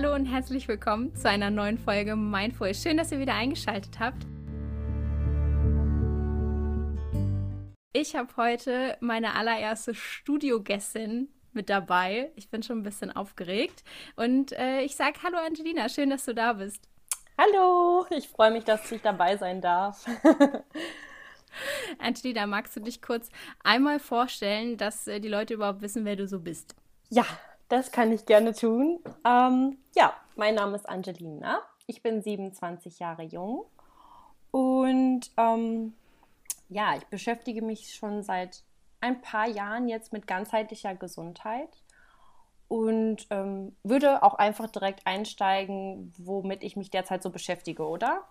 Hallo und herzlich willkommen zu einer neuen Folge Mindful. Schön, dass ihr wieder eingeschaltet habt. Ich habe heute meine allererste Studiogästin mit dabei. Ich bin schon ein bisschen aufgeregt. Und äh, ich sage Hallo Angelina, schön, dass du da bist. Hallo, ich freue mich, dass ich dabei sein darf. Angelina, magst du dich kurz einmal vorstellen, dass äh, die Leute überhaupt wissen, wer du so bist? Ja, das kann ich gerne tun. Ähm, ja, mein Name ist Angelina. Ich bin 27 Jahre jung und ähm, ja, ich beschäftige mich schon seit ein paar Jahren jetzt mit ganzheitlicher Gesundheit und ähm, würde auch einfach direkt einsteigen, womit ich mich derzeit so beschäftige, oder?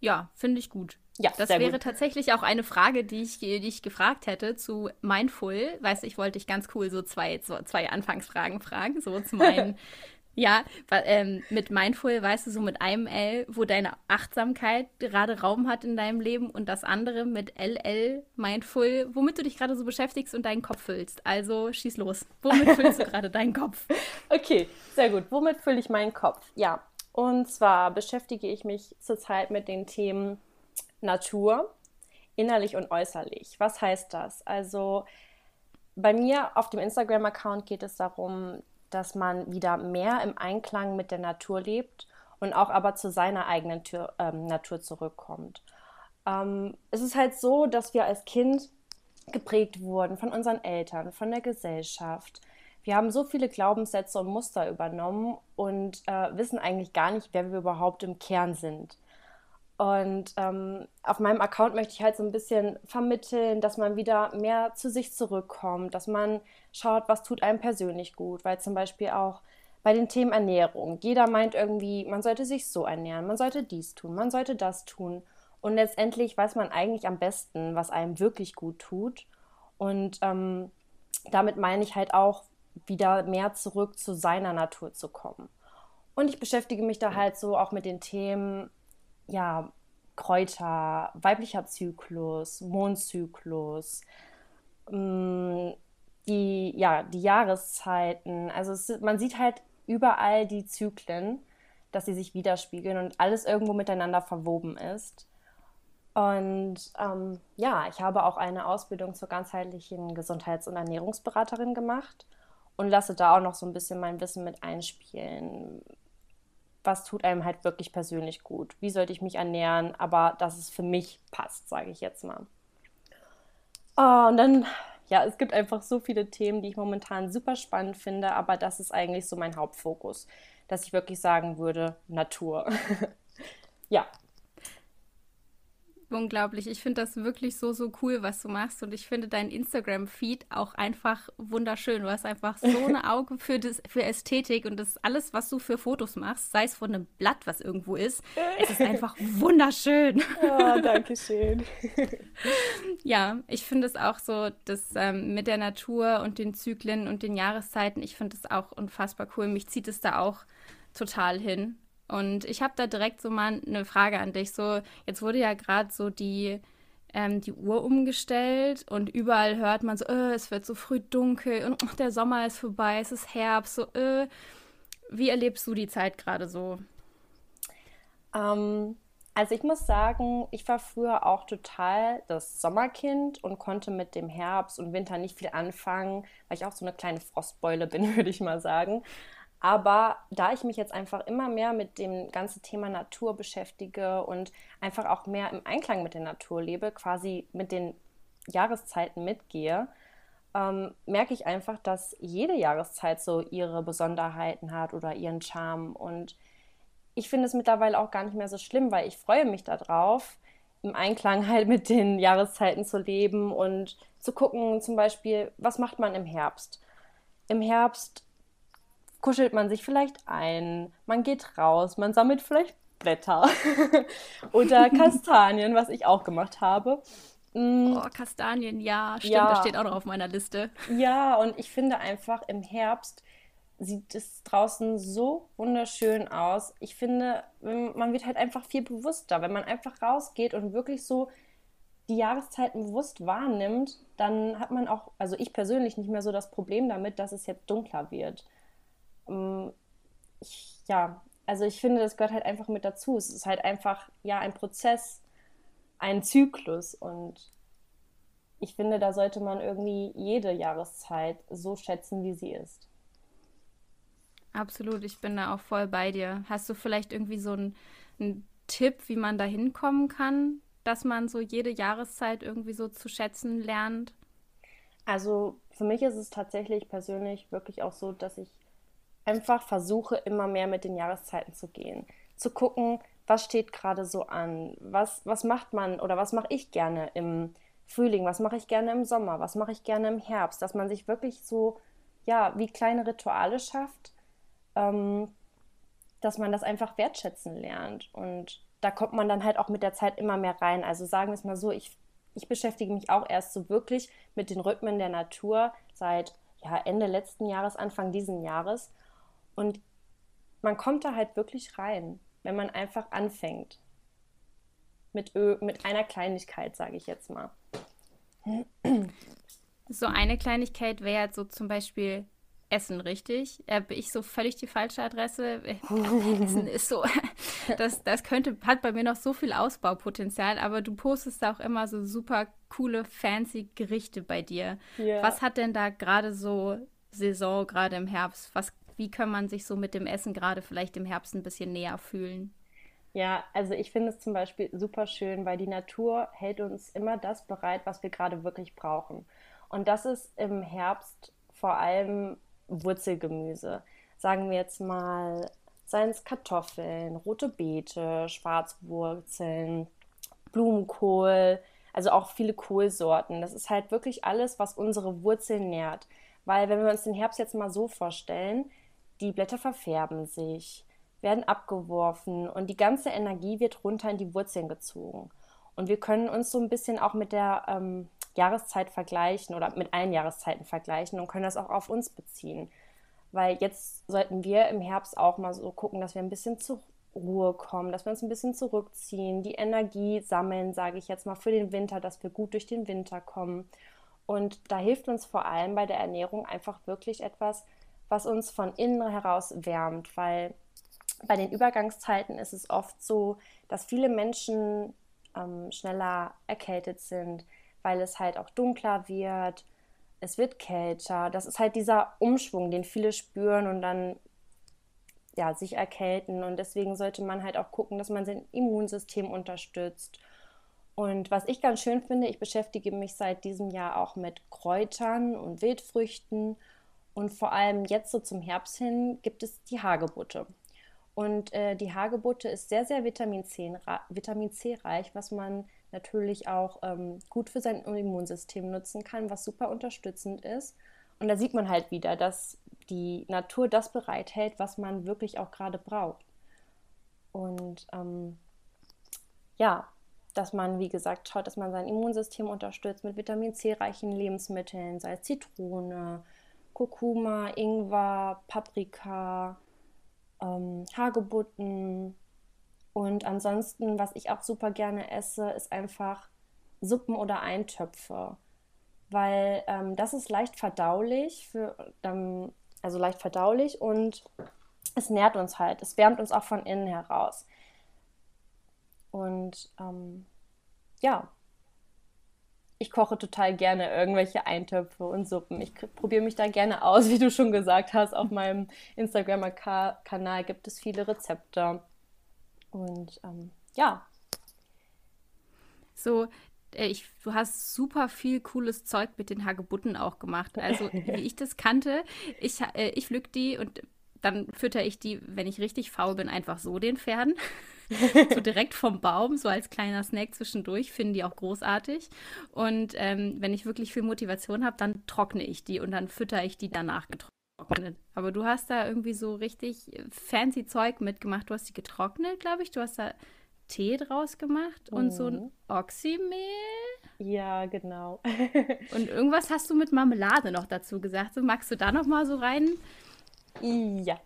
Ja, finde ich gut. Ja, das wäre gut. tatsächlich auch eine Frage, die ich, die ich gefragt hätte zu Mindful. Weißt du, ich wollte dich ganz cool so zwei, so zwei Anfangsfragen fragen, so zu meinen. ja, ähm, mit Mindful, weißt du, so mit einem L, wo deine Achtsamkeit gerade Raum hat in deinem Leben und das andere mit LL Mindful, womit du dich gerade so beschäftigst und deinen Kopf füllst. Also schieß los. Womit füllst du gerade deinen Kopf? Okay, sehr gut. Womit fülle ich meinen Kopf? Ja, und zwar beschäftige ich mich zurzeit mit den Themen Natur, innerlich und äußerlich. Was heißt das? Also bei mir auf dem Instagram-Account geht es darum, dass man wieder mehr im Einklang mit der Natur lebt und auch aber zu seiner eigenen Tür, ähm, Natur zurückkommt. Ähm, es ist halt so, dass wir als Kind geprägt wurden von unseren Eltern, von der Gesellschaft. Wir haben so viele Glaubenssätze und Muster übernommen und äh, wissen eigentlich gar nicht, wer wir überhaupt im Kern sind. Und ähm, auf meinem Account möchte ich halt so ein bisschen vermitteln, dass man wieder mehr zu sich zurückkommt, dass man schaut, was tut einem persönlich gut, weil zum Beispiel auch bei den Themen Ernährung, jeder meint irgendwie, man sollte sich so ernähren, man sollte dies tun, man sollte das tun. Und letztendlich weiß man eigentlich am besten, was einem wirklich gut tut. Und ähm, damit meine ich halt auch, wieder mehr zurück zu seiner Natur zu kommen. Und ich beschäftige mich da halt so auch mit den Themen ja, Kräuter, weiblicher Zyklus, Mondzyklus, mm, die, ja, die Jahreszeiten. Also es, man sieht halt überall die Zyklen, dass sie sich widerspiegeln und alles irgendwo miteinander verwoben ist. Und ähm, ja, ich habe auch eine Ausbildung zur ganzheitlichen Gesundheits- und Ernährungsberaterin gemacht und lasse da auch noch so ein bisschen mein Wissen mit einspielen was tut einem halt wirklich persönlich gut? Wie sollte ich mich ernähren, aber dass es für mich passt, sage ich jetzt mal. Oh, und dann, ja, es gibt einfach so viele Themen, die ich momentan super spannend finde, aber das ist eigentlich so mein Hauptfokus, dass ich wirklich sagen würde, Natur. ja, Unglaublich. Ich finde das wirklich so, so cool, was du machst. Und ich finde dein Instagram-Feed auch einfach wunderschön. Du hast einfach so ein Auge für, das, für Ästhetik und das alles, was du für Fotos machst, sei es von einem Blatt, was irgendwo ist. Es ist einfach wunderschön. Oh, danke schön. ja, ich finde es auch so, dass ähm, mit der Natur und den Zyklen und den Jahreszeiten, ich finde es auch unfassbar cool. Mich zieht es da auch total hin. Und ich habe da direkt so mal eine Frage an dich. So, jetzt wurde ja gerade so die, ähm, die Uhr umgestellt und überall hört man so, äh, es wird so früh dunkel und oh, der Sommer ist vorbei, es ist Herbst, so, äh. Wie erlebst du die Zeit gerade so? Ähm, also ich muss sagen, ich war früher auch total das Sommerkind und konnte mit dem Herbst und Winter nicht viel anfangen, weil ich auch so eine kleine Frostbeule bin, würde ich mal sagen. Aber da ich mich jetzt einfach immer mehr mit dem ganzen Thema Natur beschäftige und einfach auch mehr im Einklang mit der Natur lebe, quasi mit den Jahreszeiten mitgehe, ähm, merke ich einfach, dass jede Jahreszeit so ihre Besonderheiten hat oder ihren Charme. Und ich finde es mittlerweile auch gar nicht mehr so schlimm, weil ich freue mich darauf, im Einklang halt mit den Jahreszeiten zu leben und zu gucken, zum Beispiel, was macht man im Herbst? Im Herbst kuschelt man sich vielleicht ein, man geht raus, man sammelt vielleicht Blätter oder Kastanien, was ich auch gemacht habe. Mm. Oh, Kastanien, ja, stimmt, ja. das steht auch noch auf meiner Liste. Ja, und ich finde einfach im Herbst sieht es draußen so wunderschön aus. Ich finde, man wird halt einfach viel bewusster. Wenn man einfach rausgeht und wirklich so die Jahreszeiten bewusst wahrnimmt, dann hat man auch, also ich persönlich nicht mehr so das Problem damit, dass es jetzt dunkler wird. Ähm, ich, ja, also ich finde, das gehört halt einfach mit dazu. Es ist halt einfach, ja, ein Prozess, ein Zyklus und ich finde, da sollte man irgendwie jede Jahreszeit so schätzen, wie sie ist. Absolut, ich bin da auch voll bei dir. Hast du vielleicht irgendwie so einen, einen Tipp, wie man da hinkommen kann, dass man so jede Jahreszeit irgendwie so zu schätzen lernt? Also für mich ist es tatsächlich persönlich wirklich auch so, dass ich einfach versuche, immer mehr mit den Jahreszeiten zu gehen. Zu gucken, was steht gerade so an, was, was macht man oder was mache ich gerne im Frühling, was mache ich gerne im Sommer, was mache ich gerne im Herbst, dass man sich wirklich so, ja, wie kleine Rituale schafft, ähm, dass man das einfach wertschätzen lernt. Und da kommt man dann halt auch mit der Zeit immer mehr rein. Also sagen wir es mal so, ich, ich beschäftige mich auch erst so wirklich mit den Rhythmen der Natur seit ja, Ende letzten Jahres, Anfang diesen Jahres. Und man kommt da halt wirklich rein, wenn man einfach anfängt. Mit, Ö mit einer Kleinigkeit, sage ich jetzt mal. So eine Kleinigkeit wäre jetzt so zum Beispiel Essen, richtig? Äh, bin ich so völlig die falsche Adresse? Essen ist so, das, das könnte, hat bei mir noch so viel Ausbaupotenzial, aber du postest auch immer so super coole, fancy Gerichte bei dir. Yeah. Was hat denn da gerade so Saison, gerade im Herbst? Was, wie kann man sich so mit dem Essen gerade vielleicht im Herbst ein bisschen näher fühlen? Ja, also ich finde es zum Beispiel super schön, weil die Natur hält uns immer das bereit, was wir gerade wirklich brauchen. Und das ist im Herbst vor allem Wurzelgemüse. Sagen wir jetzt mal, seien es Kartoffeln, rote Beete, Schwarzwurzeln, Blumenkohl, also auch viele Kohlsorten. Das ist halt wirklich alles, was unsere Wurzeln nährt. Weil wenn wir uns den Herbst jetzt mal so vorstellen, die Blätter verfärben sich, werden abgeworfen und die ganze Energie wird runter in die Wurzeln gezogen. Und wir können uns so ein bisschen auch mit der ähm, Jahreszeit vergleichen oder mit allen Jahreszeiten vergleichen und können das auch auf uns beziehen. Weil jetzt sollten wir im Herbst auch mal so gucken, dass wir ein bisschen zur Ruhe kommen, dass wir uns ein bisschen zurückziehen, die Energie sammeln, sage ich jetzt mal, für den Winter, dass wir gut durch den Winter kommen. Und da hilft uns vor allem bei der Ernährung einfach wirklich etwas, was uns von innen heraus wärmt, weil bei den Übergangszeiten ist es oft so, dass viele Menschen ähm, schneller erkältet sind, weil es halt auch dunkler wird, es wird kälter. Das ist halt dieser Umschwung, den viele spüren und dann ja, sich erkälten. Und deswegen sollte man halt auch gucken, dass man sein Immunsystem unterstützt. Und was ich ganz schön finde, ich beschäftige mich seit diesem Jahr auch mit Kräutern und Wildfrüchten. Und vor allem jetzt so zum Herbst hin gibt es die Hagebutte. Und äh, die Hagebutte ist sehr, sehr Vitamin C, Vitamin C reich, was man natürlich auch ähm, gut für sein Immunsystem nutzen kann, was super unterstützend ist. Und da sieht man halt wieder, dass die Natur das bereithält, was man wirklich auch gerade braucht. Und ähm, ja, dass man, wie gesagt, schaut, dass man sein Immunsystem unterstützt mit Vitamin C-reichen Lebensmitteln, sei es Zitrone, Kurkuma, Ingwer, Paprika, ähm, Hagebutten, und ansonsten, was ich auch super gerne esse, ist einfach Suppen oder Eintöpfe. Weil ähm, das ist leicht verdaulich, für, ähm, also leicht verdaulich und es nährt uns halt. Es wärmt uns auch von innen heraus. Und ähm, ja, ich koche total gerne irgendwelche Eintöpfe und Suppen. Ich probiere mich da gerne aus, wie du schon gesagt hast. Auf meinem Instagram-Kanal gibt es viele Rezepte. Und ähm, ja. So, äh, ich, du hast super viel cooles Zeug mit den Hagebutten auch gemacht. Also, wie ich das kannte, ich, äh, ich pflück die und dann fütter ich die, wenn ich richtig faul bin, einfach so den Pferden. so direkt vom Baum, so als kleiner Snack zwischendurch, finden die auch großartig. Und ähm, wenn ich wirklich viel Motivation habe, dann trockne ich die und dann fütter ich die danach getrocknet. Aber du hast da irgendwie so richtig fancy Zeug mitgemacht. Du hast die getrocknet, glaube ich. Du hast da Tee draus gemacht und so ein mhm. Oxymehl. Ja, genau. und irgendwas hast du mit Marmelade noch dazu gesagt. So, magst du da noch mal so rein? Ja,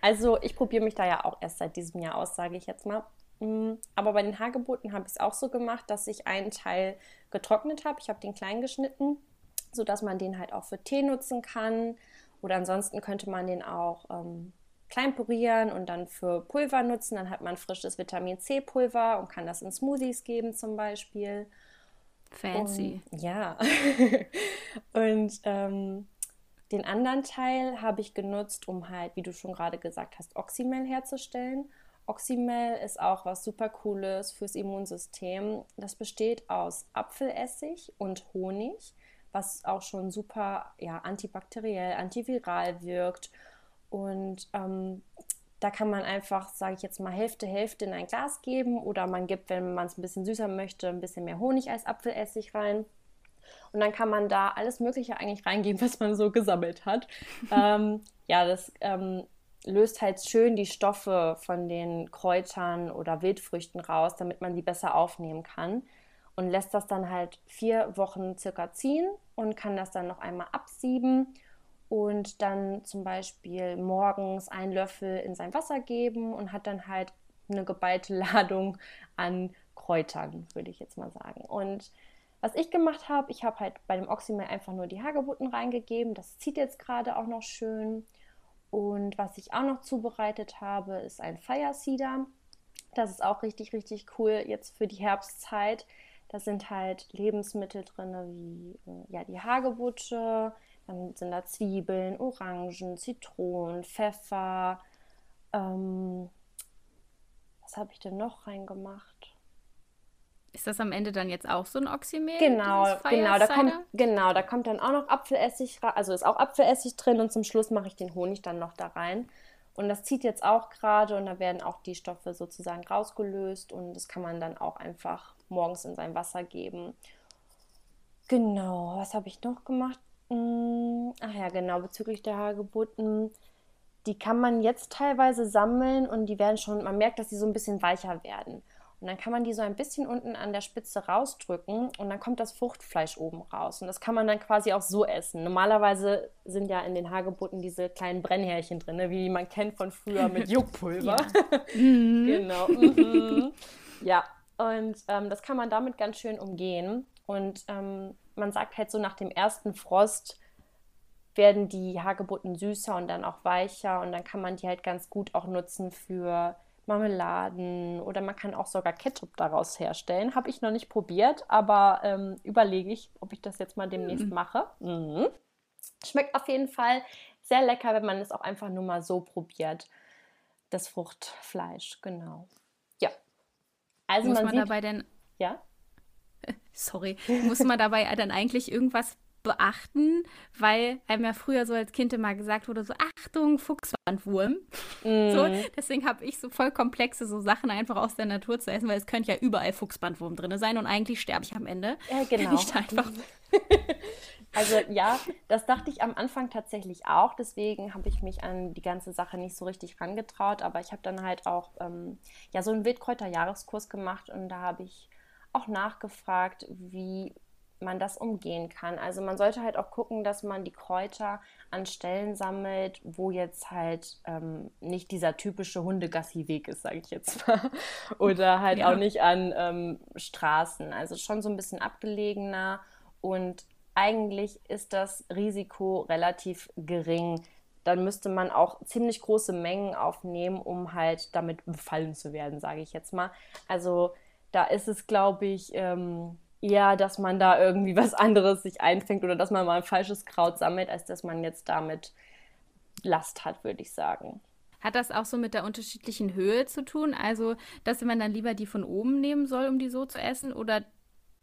also ich probiere mich da ja auch erst seit diesem Jahr aus, sage ich jetzt mal. Mm, aber bei den Hagebutten habe ich es auch so gemacht, dass ich einen Teil getrocknet habe. Ich habe den klein geschnitten, sodass man den halt auch für Tee nutzen kann. Oder ansonsten könnte man den auch ähm, klein purieren und dann für Pulver nutzen. Dann hat man frisches Vitamin C-Pulver und kann das in Smoothies geben zum Beispiel. Fancy. Und, ja. und ähm, den anderen Teil habe ich genutzt, um halt, wie du schon gerade gesagt hast, Oxymel herzustellen. Oxymel ist auch was super Cooles fürs Immunsystem. Das besteht aus Apfelessig und Honig, was auch schon super ja, antibakteriell, antiviral wirkt. Und ähm, da kann man einfach, sage ich jetzt mal, Hälfte, Hälfte in ein Glas geben oder man gibt, wenn man es ein bisschen süßer möchte, ein bisschen mehr Honig als Apfelessig rein. Und dann kann man da alles Mögliche eigentlich reingeben, was man so gesammelt hat. ähm, ja, das ähm, löst halt schön die Stoffe von den Kräutern oder Wildfrüchten raus, damit man die besser aufnehmen kann. Und lässt das dann halt vier Wochen circa ziehen und kann das dann noch einmal absieben und dann zum Beispiel morgens einen Löffel in sein Wasser geben und hat dann halt eine geballte Ladung an Kräutern, würde ich jetzt mal sagen. Und was ich gemacht habe, ich habe halt bei dem Oxymel einfach nur die Hagebutten reingegeben. Das zieht jetzt gerade auch noch schön. Und was ich auch noch zubereitet habe, ist ein Fire Cider. Das ist auch richtig, richtig cool jetzt für die Herbstzeit. Da sind halt Lebensmittel drin, wie äh, ja, die Hagebutte, dann sind da Zwiebeln, Orangen, Zitronen, Pfeffer. Ähm, was habe ich denn noch reingemacht? Ist das am Ende dann jetzt auch so ein Oxymehl? Genau, genau, da kommt, genau, da kommt dann auch noch Apfelessig rein, also ist auch Apfelessig drin und zum Schluss mache ich den Honig dann noch da rein. Und das zieht jetzt auch gerade und da werden auch die Stoffe sozusagen rausgelöst und das kann man dann auch einfach morgens in sein Wasser geben. Genau, was habe ich noch gemacht? Hm, ach ja, genau, bezüglich der Hagebutten. Die kann man jetzt teilweise sammeln und die werden schon, man merkt, dass sie so ein bisschen weicher werden. Und dann kann man die so ein bisschen unten an der Spitze rausdrücken und dann kommt das Fruchtfleisch oben raus. Und das kann man dann quasi auch so essen. Normalerweise sind ja in den Hagebutten diese kleinen Brennhärchen drin, ne, wie man kennt von früher mit Juckpulver. mhm. genau. Mhm. Ja, und ähm, das kann man damit ganz schön umgehen. Und ähm, man sagt halt so nach dem ersten Frost werden die Hagebutten süßer und dann auch weicher und dann kann man die halt ganz gut auch nutzen für Marmeladen oder man kann auch sogar Ketchup daraus herstellen. Habe ich noch nicht probiert, aber ähm, überlege ich, ob ich das jetzt mal demnächst mhm. mache. Mhm. Schmeckt auf jeden Fall sehr lecker, wenn man es auch einfach nur mal so probiert. Das Fruchtfleisch, genau. Ja. Also Muss man, man dabei denn. Ja? Sorry. Muss man dabei dann eigentlich irgendwas beachten, weil einem ja früher so als Kind immer gesagt wurde, so Achtung, Fuchsbandwurm. Mm. So, deswegen habe ich so voll komplexe so Sachen einfach aus der Natur zu essen, weil es könnte ja überall Fuchsbandwurm drin sein und eigentlich sterbe ich am Ende. Ja, genau. Ich einfach also ja, das dachte ich am Anfang tatsächlich auch, deswegen habe ich mich an die ganze Sache nicht so richtig rangetraut, aber ich habe dann halt auch ähm, ja so einen Wildkräuter-Jahreskurs gemacht und da habe ich auch nachgefragt, wie man das umgehen kann. Also man sollte halt auch gucken, dass man die Kräuter an Stellen sammelt, wo jetzt halt ähm, nicht dieser typische Hundegassi-Weg ist, sage ich jetzt mal. Oder halt ja. auch nicht an ähm, Straßen. Also schon so ein bisschen abgelegener und eigentlich ist das Risiko relativ gering. Dann müsste man auch ziemlich große Mengen aufnehmen, um halt damit befallen zu werden, sage ich jetzt mal. Also da ist es, glaube ich, ähm, eher, dass man da irgendwie was anderes sich einfängt oder dass man mal ein falsches Kraut sammelt, als dass man jetzt damit Last hat, würde ich sagen. Hat das auch so mit der unterschiedlichen Höhe zu tun? Also, dass man dann lieber die von oben nehmen soll, um die so zu essen? Oder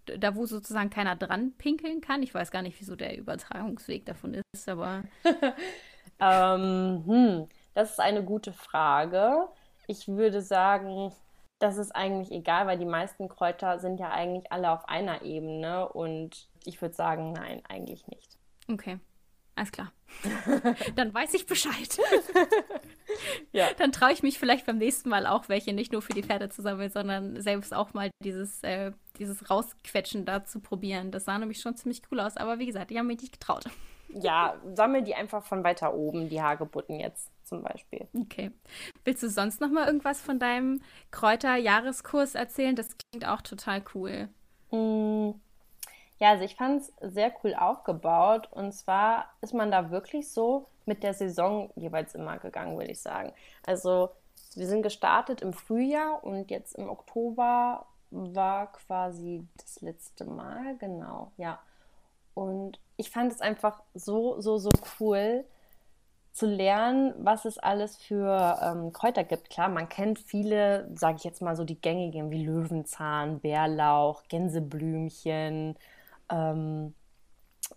da, wo sozusagen keiner dran pinkeln kann? Ich weiß gar nicht, wieso der Übertragungsweg davon ist, aber. ähm, hm, das ist eine gute Frage. Ich würde sagen, das ist eigentlich egal, weil die meisten Kräuter sind ja eigentlich alle auf einer Ebene und ich würde sagen, nein, eigentlich nicht. Okay, alles klar. Dann weiß ich Bescheid. ja. Dann traue ich mich vielleicht beim nächsten Mal auch welche nicht nur für die Pferde zu sammeln, sondern selbst auch mal dieses, äh, dieses Rausquetschen da zu probieren. Das sah nämlich schon ziemlich cool aus, aber wie gesagt, ich habe mich nicht getraut. Ja, sammel die einfach von weiter oben, die Hagebutten jetzt zum Beispiel. Okay. Willst du sonst noch mal irgendwas von deinem Kräuter-Jahreskurs erzählen? Das klingt auch total cool. Mm, Ja, also ich fand es sehr cool aufgebaut. Und zwar ist man da wirklich so mit der Saison jeweils immer gegangen, würde ich sagen. Also wir sind gestartet im Frühjahr und jetzt im Oktober war quasi das letzte Mal, genau, ja. Und ich fand es einfach so, so, so cool zu lernen, was es alles für ähm, Kräuter gibt. Klar, man kennt viele, sage ich jetzt mal so die gängigen wie Löwenzahn, Bärlauch, Gänseblümchen, ähm,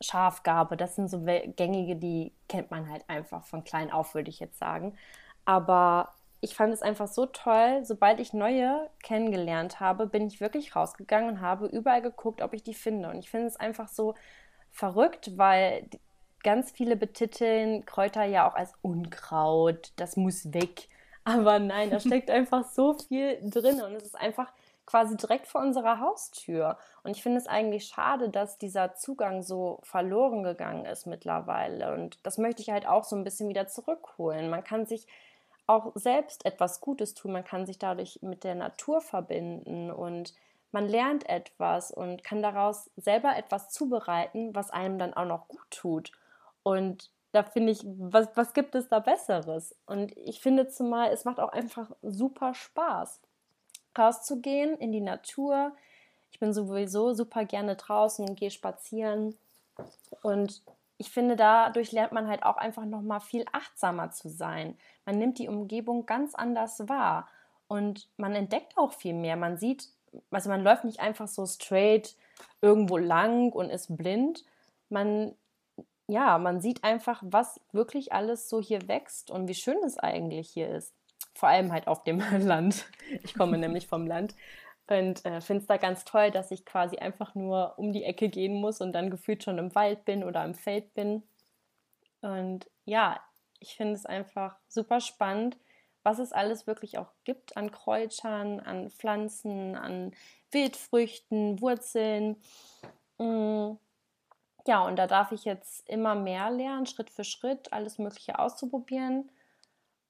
Schafgarbe. Das sind so gängige, die kennt man halt einfach von klein auf, würde ich jetzt sagen. Aber ich fand es einfach so toll. Sobald ich neue kennengelernt habe, bin ich wirklich rausgegangen und habe überall geguckt, ob ich die finde. Und ich finde es einfach so verrückt, weil ganz viele betiteln Kräuter ja auch als Unkraut, das muss weg. Aber nein, da steckt einfach so viel drin und es ist einfach quasi direkt vor unserer Haustür. Und ich finde es eigentlich schade, dass dieser Zugang so verloren gegangen ist mittlerweile. Und das möchte ich halt auch so ein bisschen wieder zurückholen. Man kann sich auch selbst etwas Gutes tun. Man kann sich dadurch mit der Natur verbinden und man lernt etwas und kann daraus selber etwas zubereiten, was einem dann auch noch gut tut. Und da finde ich, was, was gibt es da Besseres? Und ich finde zumal, es macht auch einfach super Spaß rauszugehen in die Natur. Ich bin sowieso super gerne draußen und gehe spazieren. Und ich finde, dadurch lernt man halt auch einfach noch mal viel achtsamer zu sein. Man nimmt die Umgebung ganz anders wahr und man entdeckt auch viel mehr. Man sieht, also man läuft nicht einfach so straight irgendwo lang und ist blind. Man ja, man sieht einfach, was wirklich alles so hier wächst und wie schön es eigentlich hier ist vor allem halt auf dem Land. Ich komme nämlich vom Land und äh, finde es da ganz toll, dass ich quasi einfach nur um die Ecke gehen muss und dann gefühlt schon im Wald bin oder im Feld bin. Und ja, ich finde es einfach super spannend, was es alles wirklich auch gibt an Kräutern, an Pflanzen, an Wildfrüchten, Wurzeln. Mm. Ja, und da darf ich jetzt immer mehr lernen, Schritt für Schritt, alles Mögliche auszuprobieren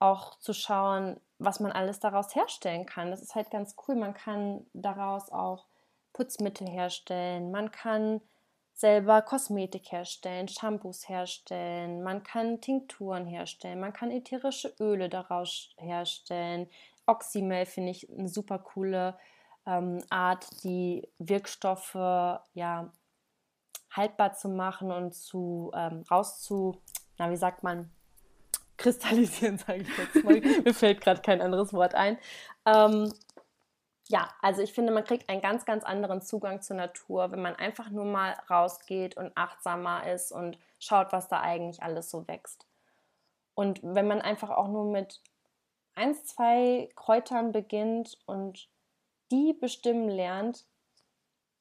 auch zu schauen, was man alles daraus herstellen kann. Das ist halt ganz cool. Man kann daraus auch Putzmittel herstellen, man kann selber Kosmetik herstellen, Shampoos herstellen, man kann Tinkturen herstellen, man kann ätherische Öle daraus herstellen. Oxymel finde ich eine super coole ähm, Art, die Wirkstoffe ja haltbar zu machen und zu ähm, rauszu, na wie sagt man, kristallisieren, sage ich jetzt mal. Mir fällt gerade kein anderes Wort ein. Ähm, ja, also ich finde, man kriegt einen ganz, ganz anderen Zugang zur Natur, wenn man einfach nur mal rausgeht und achtsamer ist und schaut, was da eigentlich alles so wächst. Und wenn man einfach auch nur mit eins, zwei Kräutern beginnt und die bestimmen lernt,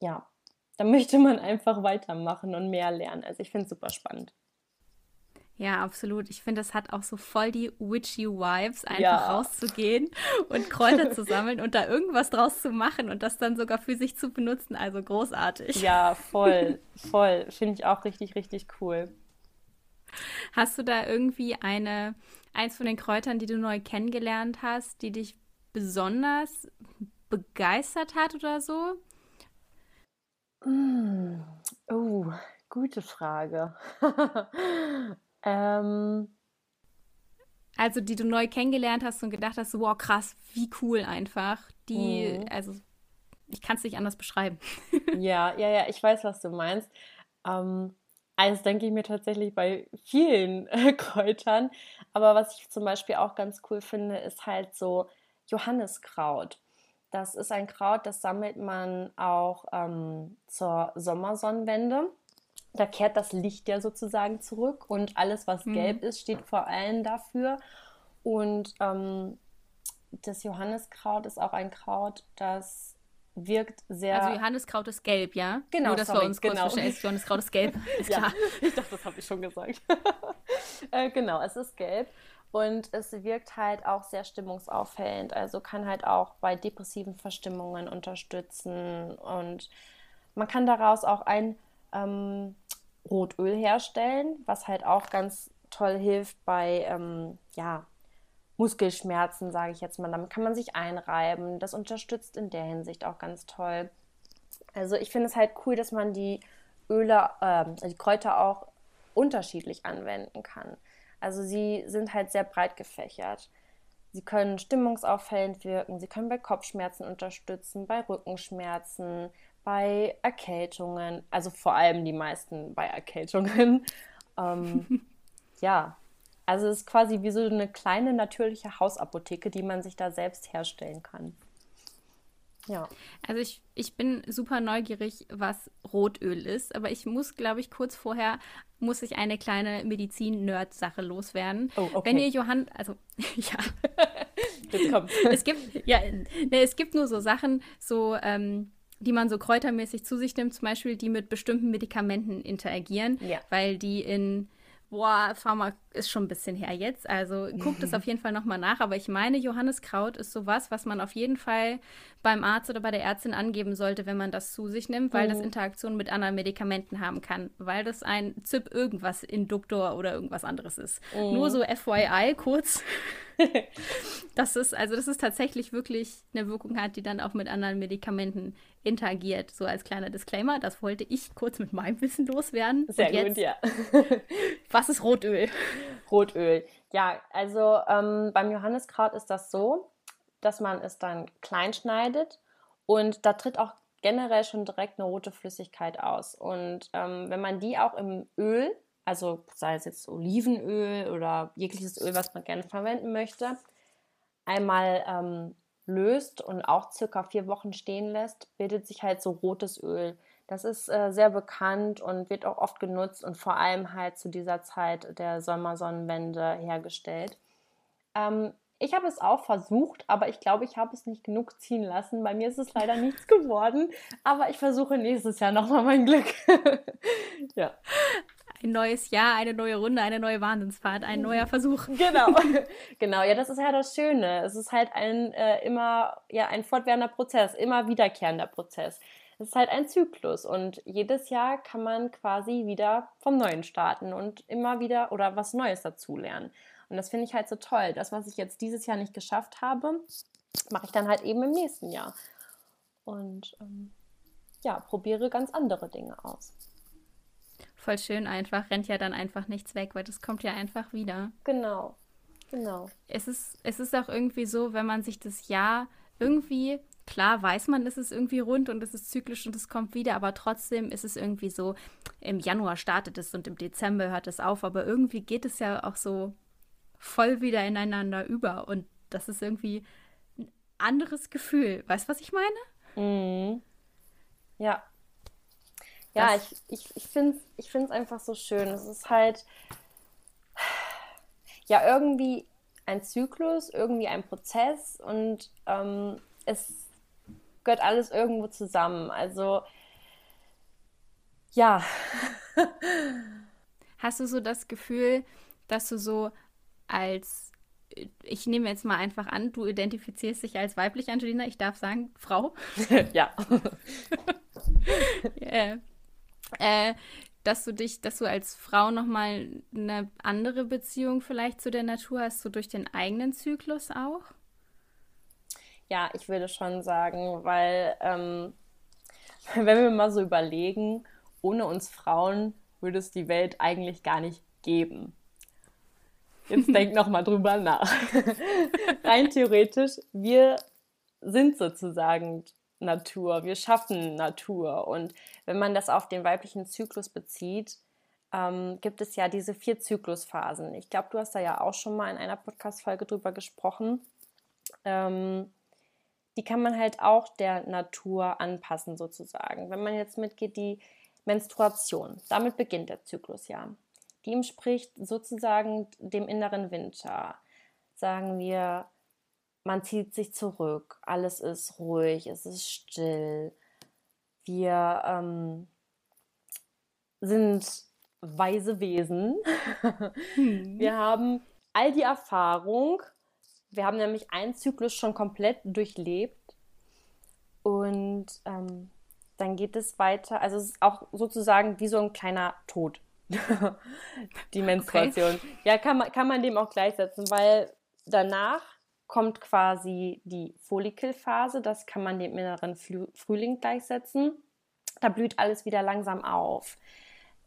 ja, dann möchte man einfach weitermachen und mehr lernen. Also ich finde es super spannend. Ja, absolut. Ich finde, das hat auch so voll die witchy Vibes, einfach ja. rauszugehen und Kräuter zu sammeln und da irgendwas draus zu machen und das dann sogar für sich zu benutzen. Also großartig. Ja, voll, voll. Finde ich auch richtig, richtig cool. Hast du da irgendwie eine, eins von den Kräutern, die du neu kennengelernt hast, die dich besonders begeistert hat oder so? Mm. Oh, gute Frage. Ähm, also die du neu kennengelernt hast und gedacht hast, wow, krass, wie cool einfach. Die, mhm. also ich kann es nicht anders beschreiben. ja, ja, ja, ich weiß, was du meinst. Ähm, eins denke ich mir tatsächlich bei vielen Kräutern. Aber was ich zum Beispiel auch ganz cool finde, ist halt so Johanniskraut. Das ist ein Kraut, das sammelt man auch ähm, zur Sommersonnenwende da kehrt das Licht ja sozusagen zurück und alles, was mhm. gelb ist, steht vor allem dafür. Und ähm, das Johanniskraut ist auch ein Kraut, das wirkt sehr. Also Johanniskraut ist gelb, ja? Genau. Nur, dass sorry, wir uns kurz genau. verstehen. Johanniskraut ist gelb. Ist klar. Ja, ich dachte, das habe ich schon gesagt. äh, genau, es ist gelb. Und es wirkt halt auch sehr stimmungsaufhellend. Also kann halt auch bei depressiven Verstimmungen unterstützen. Und man kann daraus auch ein ähm, Rotöl herstellen, was halt auch ganz toll hilft bei ähm, ja, Muskelschmerzen, sage ich jetzt mal. Damit kann man sich einreiben. Das unterstützt in der Hinsicht auch ganz toll. Also ich finde es halt cool, dass man die Öle, äh, die Kräuter auch unterschiedlich anwenden kann. Also sie sind halt sehr breit gefächert. Sie können stimmungsaufhellend wirken, sie können bei Kopfschmerzen unterstützen, bei Rückenschmerzen, bei Erkältungen, also vor allem die meisten bei Erkältungen. ähm, ja, also es ist quasi wie so eine kleine natürliche Hausapotheke, die man sich da selbst herstellen kann. Ja. Also ich, ich bin super neugierig, was Rotöl ist, aber ich muss, glaube ich, kurz vorher muss ich eine kleine Medizin-Nerd-Sache loswerden. Oh, okay. Wenn ihr Johann, also ja. Jetzt kommt. es gibt, ja, ne, es gibt nur so Sachen, so, ähm, die man so kräutermäßig zu sich nimmt, zum Beispiel, die mit bestimmten Medikamenten interagieren, ja. weil die in Boah, Pharma ist schon ein bisschen her jetzt. Also guckt es auf jeden Fall nochmal nach. Aber ich meine, Johanniskraut ist sowas, was man auf jeden Fall beim Arzt oder bei der Ärztin angeben sollte, wenn man das zu sich nimmt, weil oh. das Interaktion mit anderen Medikamenten haben kann. Weil das ein ZIP irgendwas Induktor oder irgendwas anderes ist. Oh. Nur so FYI kurz. das ist, also das ist tatsächlich wirklich eine Wirkung hat, die dann auch mit anderen Medikamenten interagiert. So als kleiner Disclaimer, das wollte ich kurz mit meinem Wissen loswerden. Sehr jetzt, gut, ja. was ist Rotöl? Rotöl. Ja, also ähm, beim Johanniskraut ist das so, dass man es dann klein schneidet und da tritt auch generell schon direkt eine rote Flüssigkeit aus. Und ähm, wenn man die auch im Öl, also sei es jetzt Olivenöl oder jegliches Öl, was man gerne verwenden möchte, einmal ähm, löst und auch circa vier Wochen stehen lässt, bildet sich halt so rotes Öl. Das ist äh, sehr bekannt und wird auch oft genutzt und vor allem halt zu dieser Zeit der Sommersonnenwende hergestellt. Ähm, ich habe es auch versucht, aber ich glaube, ich habe es nicht genug ziehen lassen. Bei mir ist es leider nichts geworden, aber ich versuche nächstes Jahr nochmal mein Glück. ja ein neues Jahr, eine neue Runde, eine neue Wahnsinnsfahrt, ein neuer Versuch. Genau, genau. Ja, das ist ja das Schöne. Es ist halt ein äh, immer, ja, ein fortwährender Prozess, immer wiederkehrender Prozess. Es ist halt ein Zyklus und jedes Jahr kann man quasi wieder vom Neuen starten und immer wieder oder was Neues dazulernen. Und das finde ich halt so toll. Das, was ich jetzt dieses Jahr nicht geschafft habe, mache ich dann halt eben im nächsten Jahr. Und ähm, ja, probiere ganz andere Dinge aus voll schön einfach, rennt ja dann einfach nichts weg, weil das kommt ja einfach wieder. Genau, genau. Es ist, es ist auch irgendwie so, wenn man sich das Jahr irgendwie, klar weiß man, es ist irgendwie rund und es ist zyklisch und es kommt wieder, aber trotzdem ist es irgendwie so, im Januar startet es und im Dezember hört es auf, aber irgendwie geht es ja auch so voll wieder ineinander über und das ist irgendwie ein anderes Gefühl. Weißt du, was ich meine? Mhm. Ja, ja, ich, ich, ich finde es ich find's einfach so schön. Es ist halt ja irgendwie ein Zyklus, irgendwie ein Prozess und ähm, es gehört alles irgendwo zusammen. Also ja. Hast du so das Gefühl, dass du so als, ich nehme jetzt mal einfach an, du identifizierst dich als weiblich, Angelina, ich darf sagen, Frau? ja. yeah. Äh, dass du dich, dass du als Frau nochmal eine andere Beziehung vielleicht zu der Natur hast, so durch den eigenen Zyklus auch? Ja, ich würde schon sagen, weil ähm, wenn wir mal so überlegen, ohne uns Frauen würde es die Welt eigentlich gar nicht geben. Jetzt denk noch mal drüber nach. Rein theoretisch, wir sind sozusagen Natur, wir schaffen Natur. Und wenn man das auf den weiblichen Zyklus bezieht, ähm, gibt es ja diese vier Zyklusphasen. Ich glaube, du hast da ja auch schon mal in einer Podcast-Folge drüber gesprochen. Ähm, die kann man halt auch der Natur anpassen, sozusagen. Wenn man jetzt mitgeht, die Menstruation, damit beginnt der Zyklus ja. Die entspricht sozusagen dem inneren Winter. Sagen wir man zieht sich zurück, alles ist ruhig, es ist still. Wir ähm, sind weise Wesen. Hm. Wir haben all die Erfahrung. Wir haben nämlich einen Zyklus schon komplett durchlebt. Und ähm, dann geht es weiter. Also es ist auch sozusagen wie so ein kleiner Tod. die Menstruation. Okay. Ja, kann man, kann man dem auch gleichsetzen, weil danach kommt quasi die Follikelphase, das kann man dem inneren Frühling gleichsetzen. Da blüht alles wieder langsam auf.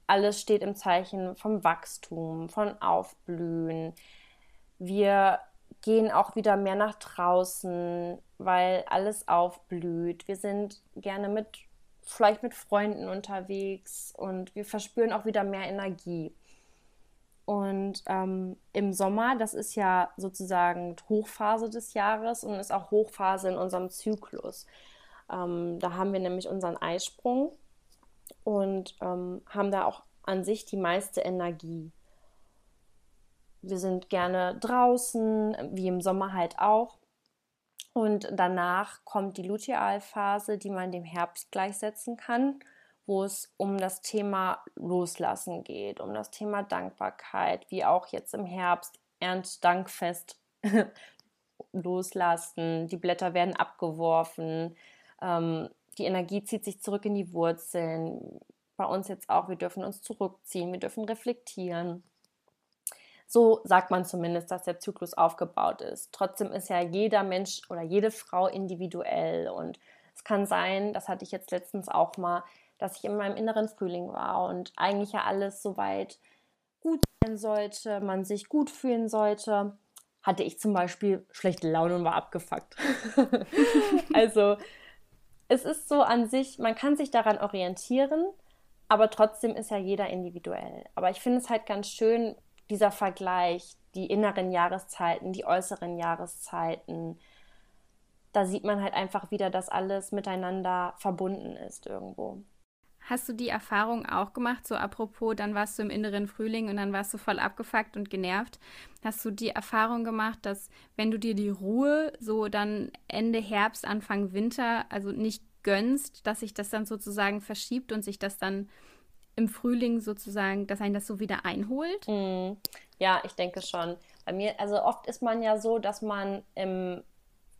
Alles steht im Zeichen vom Wachstum, von Aufblühen. Wir gehen auch wieder mehr nach draußen, weil alles aufblüht. Wir sind gerne mit, vielleicht mit Freunden unterwegs und wir verspüren auch wieder mehr Energie. Und ähm, im Sommer, das ist ja sozusagen Hochphase des Jahres und ist auch Hochphase in unserem Zyklus. Ähm, da haben wir nämlich unseren Eisprung und ähm, haben da auch an sich die meiste Energie. Wir sind gerne draußen, wie im Sommer halt auch. Und danach kommt die Lutealphase, die man dem Herbst gleichsetzen kann, wo es um das Thema Loslassen geht, um das Thema Dankbarkeit, wie auch jetzt im Herbst Erntedankfest loslassen, die Blätter werden abgeworfen, ähm, die Energie zieht sich zurück in die Wurzeln. Bei uns jetzt auch, wir dürfen uns zurückziehen, wir dürfen reflektieren. So sagt man zumindest, dass der Zyklus aufgebaut ist. Trotzdem ist ja jeder Mensch oder jede Frau individuell und es kann sein, das hatte ich jetzt letztens auch mal, dass ich in meinem inneren Frühling war und eigentlich ja alles soweit gut sein sollte, man sich gut fühlen sollte. Hatte ich zum Beispiel schlechte Laune und war abgefuckt. also es ist so an sich, man kann sich daran orientieren, aber trotzdem ist ja jeder individuell. Aber ich finde es halt ganz schön, dieser Vergleich, die inneren Jahreszeiten, die äußeren Jahreszeiten. Da sieht man halt einfach wieder, dass alles miteinander verbunden ist irgendwo. Hast du die Erfahrung auch gemacht, so apropos, dann warst du im inneren Frühling und dann warst du voll abgefuckt und genervt. Hast du die Erfahrung gemacht, dass wenn du dir die Ruhe so dann Ende Herbst, Anfang Winter, also nicht gönnst, dass sich das dann sozusagen verschiebt und sich das dann im Frühling sozusagen, dass einen das so wieder einholt? Mm, ja, ich denke schon. Bei mir, also oft ist man ja so, dass man im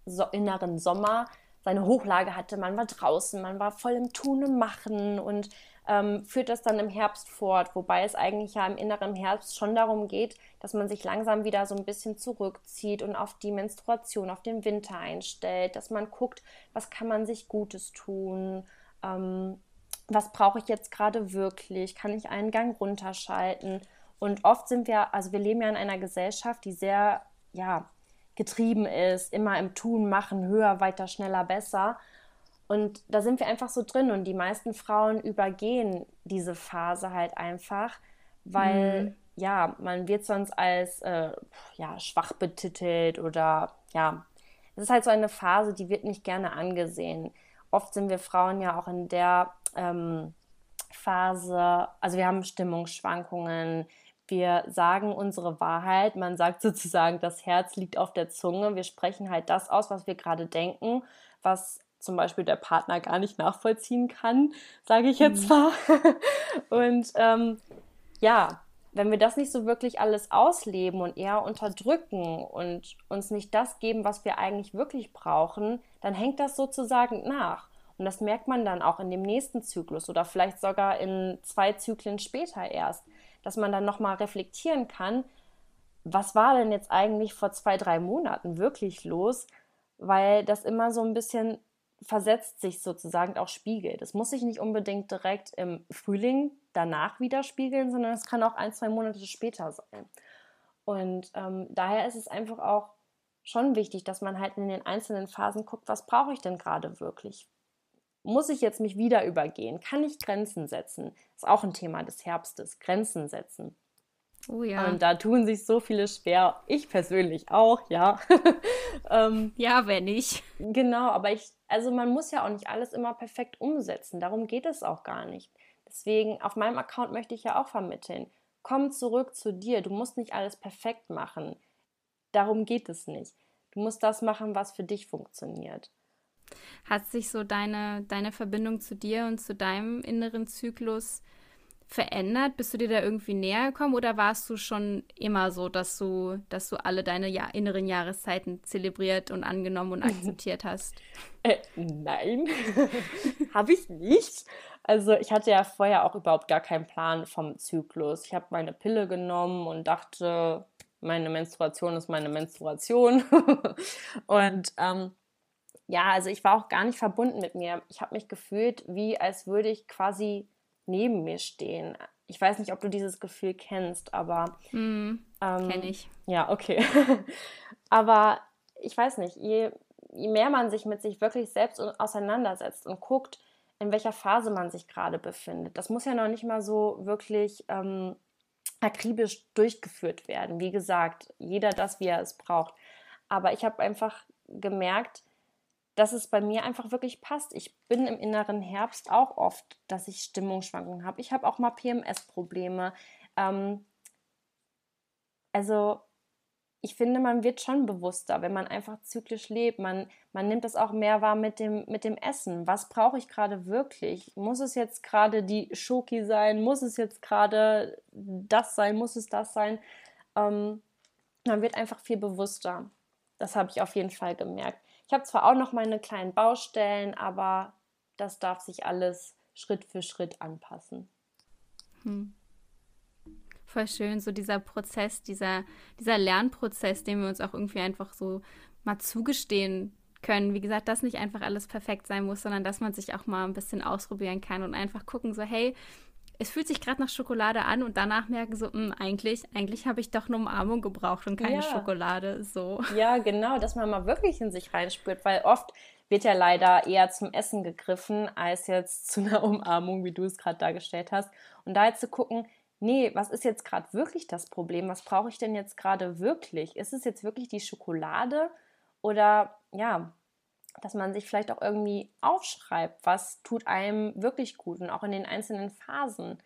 so inneren Sommer seine Hochlage hatte. Man war draußen, man war voll im Tun und Machen und ähm, führt das dann im Herbst fort, wobei es eigentlich ja im inneren Herbst schon darum geht, dass man sich langsam wieder so ein bisschen zurückzieht und auf die Menstruation, auf den Winter einstellt, dass man guckt, was kann man sich Gutes tun, ähm, was brauche ich jetzt gerade wirklich, kann ich einen Gang runterschalten. Und oft sind wir, also wir leben ja in einer Gesellschaft, die sehr, ja, getrieben ist, immer im Tun, Machen, höher, weiter, schneller, besser. Und da sind wir einfach so drin und die meisten Frauen übergehen diese Phase halt einfach, weil mhm. ja, man wird sonst als äh, ja, schwach betitelt oder ja, es ist halt so eine Phase, die wird nicht gerne angesehen. Oft sind wir Frauen ja auch in der ähm, Phase, also wir haben Stimmungsschwankungen, wir sagen unsere Wahrheit. Man sagt sozusagen, das Herz liegt auf der Zunge. Wir sprechen halt das aus, was wir gerade denken, was zum Beispiel der Partner gar nicht nachvollziehen kann, sage ich jetzt mhm. mal. und ähm, ja, wenn wir das nicht so wirklich alles ausleben und eher unterdrücken und uns nicht das geben, was wir eigentlich wirklich brauchen, dann hängt das sozusagen nach. Und das merkt man dann auch in dem nächsten Zyklus oder vielleicht sogar in zwei Zyklen später erst dass man dann nochmal reflektieren kann, was war denn jetzt eigentlich vor zwei, drei Monaten wirklich los, weil das immer so ein bisschen versetzt sich sozusagen auch spiegelt. Es muss sich nicht unbedingt direkt im Frühling danach widerspiegeln, sondern es kann auch ein, zwei Monate später sein. Und ähm, daher ist es einfach auch schon wichtig, dass man halt in den einzelnen Phasen guckt, was brauche ich denn gerade wirklich? Muss ich jetzt mich wieder übergehen? Kann ich Grenzen setzen? Ist auch ein Thema des Herbstes. Grenzen setzen. Oh ja. Und da tun sich so viele schwer. Ich persönlich auch, ja. ähm, ja, wenn nicht. Genau, aber ich, also man muss ja auch nicht alles immer perfekt umsetzen. Darum geht es auch gar nicht. Deswegen, auf meinem Account möchte ich ja auch vermitteln. Komm zurück zu dir. Du musst nicht alles perfekt machen. Darum geht es nicht. Du musst das machen, was für dich funktioniert. Hat sich so deine, deine Verbindung zu dir und zu deinem inneren Zyklus verändert? Bist du dir da irgendwie näher gekommen oder warst du schon immer so, dass du, dass du alle deine ja inneren Jahreszeiten zelebriert und angenommen und akzeptiert hast? Äh, nein, habe ich nicht. Also ich hatte ja vorher auch überhaupt gar keinen Plan vom Zyklus. Ich habe meine Pille genommen und dachte, meine Menstruation ist meine Menstruation. und ähm, ja, also ich war auch gar nicht verbunden mit mir. Ich habe mich gefühlt, wie als würde ich quasi neben mir stehen. Ich weiß nicht, ob du dieses Gefühl kennst, aber. Mm, ähm, Kenne ich. Ja, okay. aber ich weiß nicht, je, je mehr man sich mit sich wirklich selbst auseinandersetzt und guckt, in welcher Phase man sich gerade befindet. Das muss ja noch nicht mal so wirklich ähm, akribisch durchgeführt werden. Wie gesagt, jeder das, wie er es braucht. Aber ich habe einfach gemerkt, dass es bei mir einfach wirklich passt. Ich bin im inneren Herbst auch oft, dass ich Stimmungsschwankungen habe. Ich habe auch mal PMS-Probleme. Ähm, also ich finde, man wird schon bewusster, wenn man einfach zyklisch lebt. Man, man nimmt das auch mehr wahr mit dem, mit dem Essen. Was brauche ich gerade wirklich? Muss es jetzt gerade die Schoki sein? Muss es jetzt gerade das sein? Muss es das sein? Ähm, man wird einfach viel bewusster. Das habe ich auf jeden Fall gemerkt. Ich habe zwar auch noch meine kleinen Baustellen, aber das darf sich alles Schritt für Schritt anpassen. Hm. Voll schön, so dieser Prozess, dieser, dieser Lernprozess, den wir uns auch irgendwie einfach so mal zugestehen können. Wie gesagt, dass nicht einfach alles perfekt sein muss, sondern dass man sich auch mal ein bisschen ausprobieren kann und einfach gucken, so, hey, es fühlt sich gerade nach Schokolade an und danach merken so, mh, hm, eigentlich, eigentlich habe ich doch eine Umarmung gebraucht und keine ja. Schokolade. So. Ja, genau, dass man mal wirklich in sich reinspürt, weil oft wird ja leider eher zum Essen gegriffen, als jetzt zu einer Umarmung, wie du es gerade dargestellt hast. Und da jetzt zu gucken, nee, was ist jetzt gerade wirklich das Problem? Was brauche ich denn jetzt gerade wirklich? Ist es jetzt wirklich die Schokolade oder ja, dass man sich vielleicht auch irgendwie aufschreibt, was tut einem wirklich gut und auch in den einzelnen Phasen,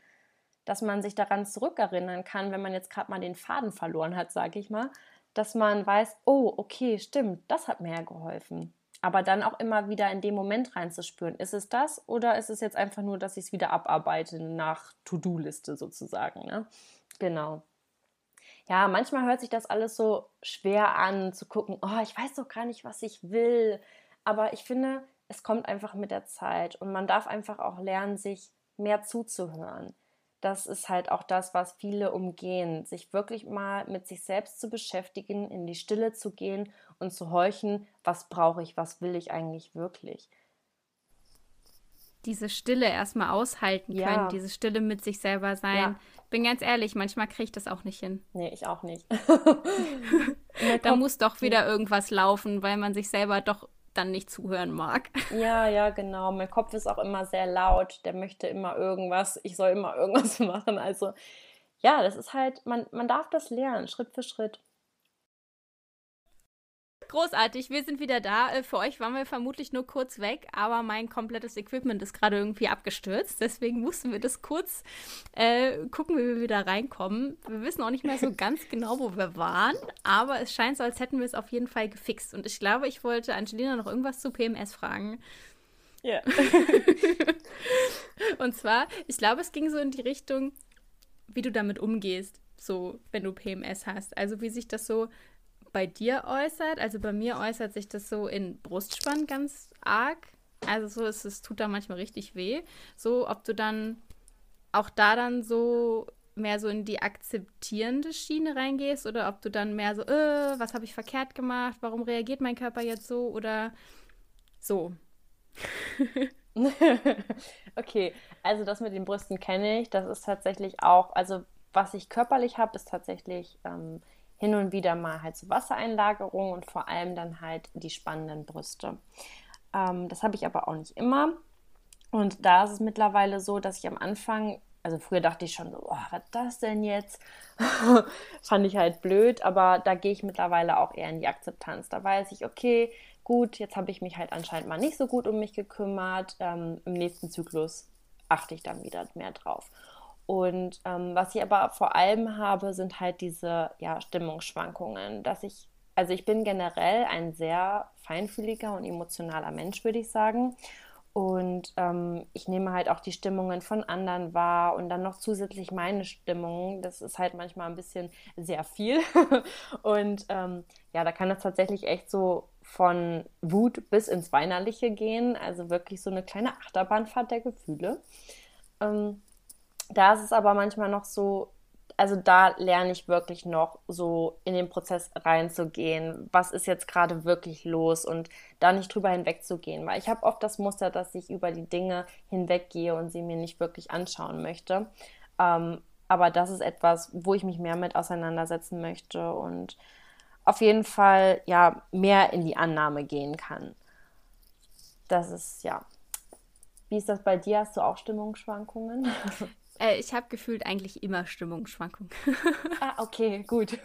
dass man sich daran zurückerinnern kann, wenn man jetzt gerade mal den Faden verloren hat, sage ich mal, dass man weiß, oh, okay, stimmt, das hat mir ja geholfen aber dann auch immer wieder in dem Moment reinzuspüren. Ist es das oder ist es jetzt einfach nur, dass ich es wieder abarbeite nach To-Do-Liste sozusagen? Ne? Genau. Ja, manchmal hört sich das alles so schwer an, zu gucken, oh, ich weiß doch gar nicht, was ich will. Aber ich finde, es kommt einfach mit der Zeit und man darf einfach auch lernen, sich mehr zuzuhören das ist halt auch das, was viele umgehen, sich wirklich mal mit sich selbst zu beschäftigen, in die Stille zu gehen und zu horchen, was brauche ich, was will ich eigentlich wirklich. Diese Stille erstmal aushalten ja. können, diese Stille mit sich selber sein. Ja. Bin ganz ehrlich, manchmal kriege ich das auch nicht hin. Nee, ich auch nicht. da muss doch wieder irgendwas laufen, weil man sich selber doch dann nicht zuhören mag. Ja, ja, genau. Mein Kopf ist auch immer sehr laut. Der möchte immer irgendwas. Ich soll immer irgendwas machen. Also ja, das ist halt, man, man darf das lernen, Schritt für Schritt. Großartig, wir sind wieder da. Äh, für euch waren wir vermutlich nur kurz weg, aber mein komplettes Equipment ist gerade irgendwie abgestürzt. Deswegen mussten wir das kurz äh, gucken, wie wir wieder reinkommen. Wir wissen auch nicht mehr so ganz genau, wo wir waren, aber es scheint so, als hätten wir es auf jeden Fall gefixt. Und ich glaube, ich wollte Angelina noch irgendwas zu PMS fragen. Ja. Und zwar, ich glaube, es ging so in die Richtung, wie du damit umgehst, so wenn du PMS hast. Also wie sich das so bei dir äußert. Also bei mir äußert sich das so in Brustspann ganz arg. Also so ist es tut da manchmal richtig weh. So, ob du dann auch da dann so mehr so in die akzeptierende Schiene reingehst oder ob du dann mehr so, äh, was habe ich verkehrt gemacht? Warum reagiert mein Körper jetzt so oder so? okay, also das mit den Brüsten kenne ich. Das ist tatsächlich auch, also was ich körperlich habe, ist tatsächlich ähm, hin und wieder mal halt so Wassereinlagerung und vor allem dann halt die spannenden Brüste. Ähm, das habe ich aber auch nicht immer. Und da ist es mittlerweile so, dass ich am Anfang, also früher dachte ich schon so, oh, was das denn jetzt? Fand ich halt blöd, aber da gehe ich mittlerweile auch eher in die Akzeptanz. Da weiß ich, okay, gut, jetzt habe ich mich halt anscheinend mal nicht so gut um mich gekümmert. Ähm, Im nächsten Zyklus achte ich dann wieder mehr drauf. Und ähm, was ich aber vor allem habe, sind halt diese ja, Stimmungsschwankungen, dass ich, also ich bin generell ein sehr feinfühliger und emotionaler Mensch, würde ich sagen. Und ähm, ich nehme halt auch die Stimmungen von anderen wahr und dann noch zusätzlich meine Stimmung. Das ist halt manchmal ein bisschen sehr viel. und ähm, ja, da kann es tatsächlich echt so von Wut bis ins Weinerliche gehen. Also wirklich so eine kleine Achterbahnfahrt der Gefühle. Ähm, da ist es aber manchmal noch so, also da lerne ich wirklich noch so in den Prozess reinzugehen. Was ist jetzt gerade wirklich los und da nicht drüber hinwegzugehen, weil ich habe oft das Muster, dass ich über die Dinge hinweggehe und sie mir nicht wirklich anschauen möchte. Ähm, aber das ist etwas, wo ich mich mehr mit auseinandersetzen möchte und auf jeden Fall ja mehr in die Annahme gehen kann. Das ist ja. Wie ist das bei dir? Hast du auch Stimmungsschwankungen? Äh, ich habe gefühlt eigentlich immer Stimmungsschwankungen. ah, okay, gut.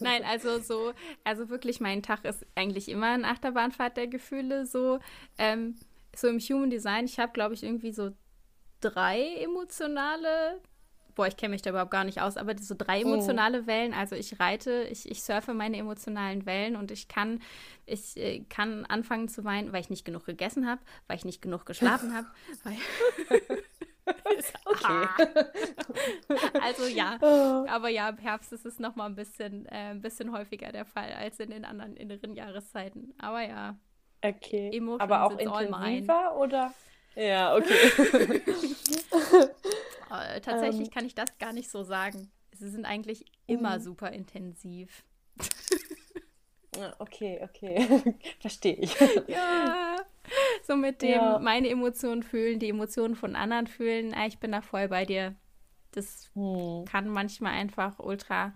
Nein, also so, also wirklich, mein Tag ist eigentlich immer eine Achterbahnfahrt der Gefühle. So, ähm, so im Human Design, ich habe, glaube ich, irgendwie so drei emotionale boah, ich kenne mich da überhaupt gar nicht aus, aber so drei oh. emotionale oh. Wellen, also ich reite, ich, ich surfe meine emotionalen Wellen und ich kann, ich äh, kann anfangen zu weinen, weil ich nicht genug gegessen habe, weil ich nicht genug geschlafen habe, okay. also ja, oh. aber ja, im Herbst ist es noch mal ein bisschen, äh, ein bisschen häufiger der Fall als in den anderen inneren Jahreszeiten. Aber ja. Okay. Emotions aber auch intensiver oder? Ja, okay. Äh, tatsächlich ähm, kann ich das gar nicht so sagen. Sie sind eigentlich immer mhm. super intensiv. Okay, okay. Verstehe ich. Ja. So mit dem ja. meine Emotionen fühlen, die Emotionen von anderen fühlen. Ah, ich bin da voll bei dir. Das hm. kann manchmal einfach ultra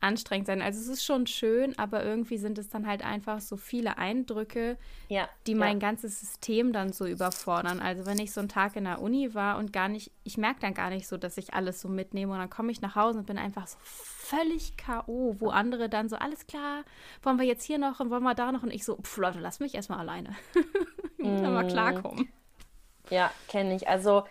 anstrengend sein. Also es ist schon schön, aber irgendwie sind es dann halt einfach so viele Eindrücke, ja, die mein ja. ganzes System dann so überfordern. Also wenn ich so einen Tag in der Uni war und gar nicht, ich merke dann gar nicht so, dass ich alles so mitnehme und dann komme ich nach Hause und bin einfach so völlig K.O., wo andere dann so, alles klar, wollen wir jetzt hier noch und wollen wir da noch und ich so, pff, Leute, lass mich erstmal alleine. ich muss mm. mal klarkommen. Ja, kenne ich. Also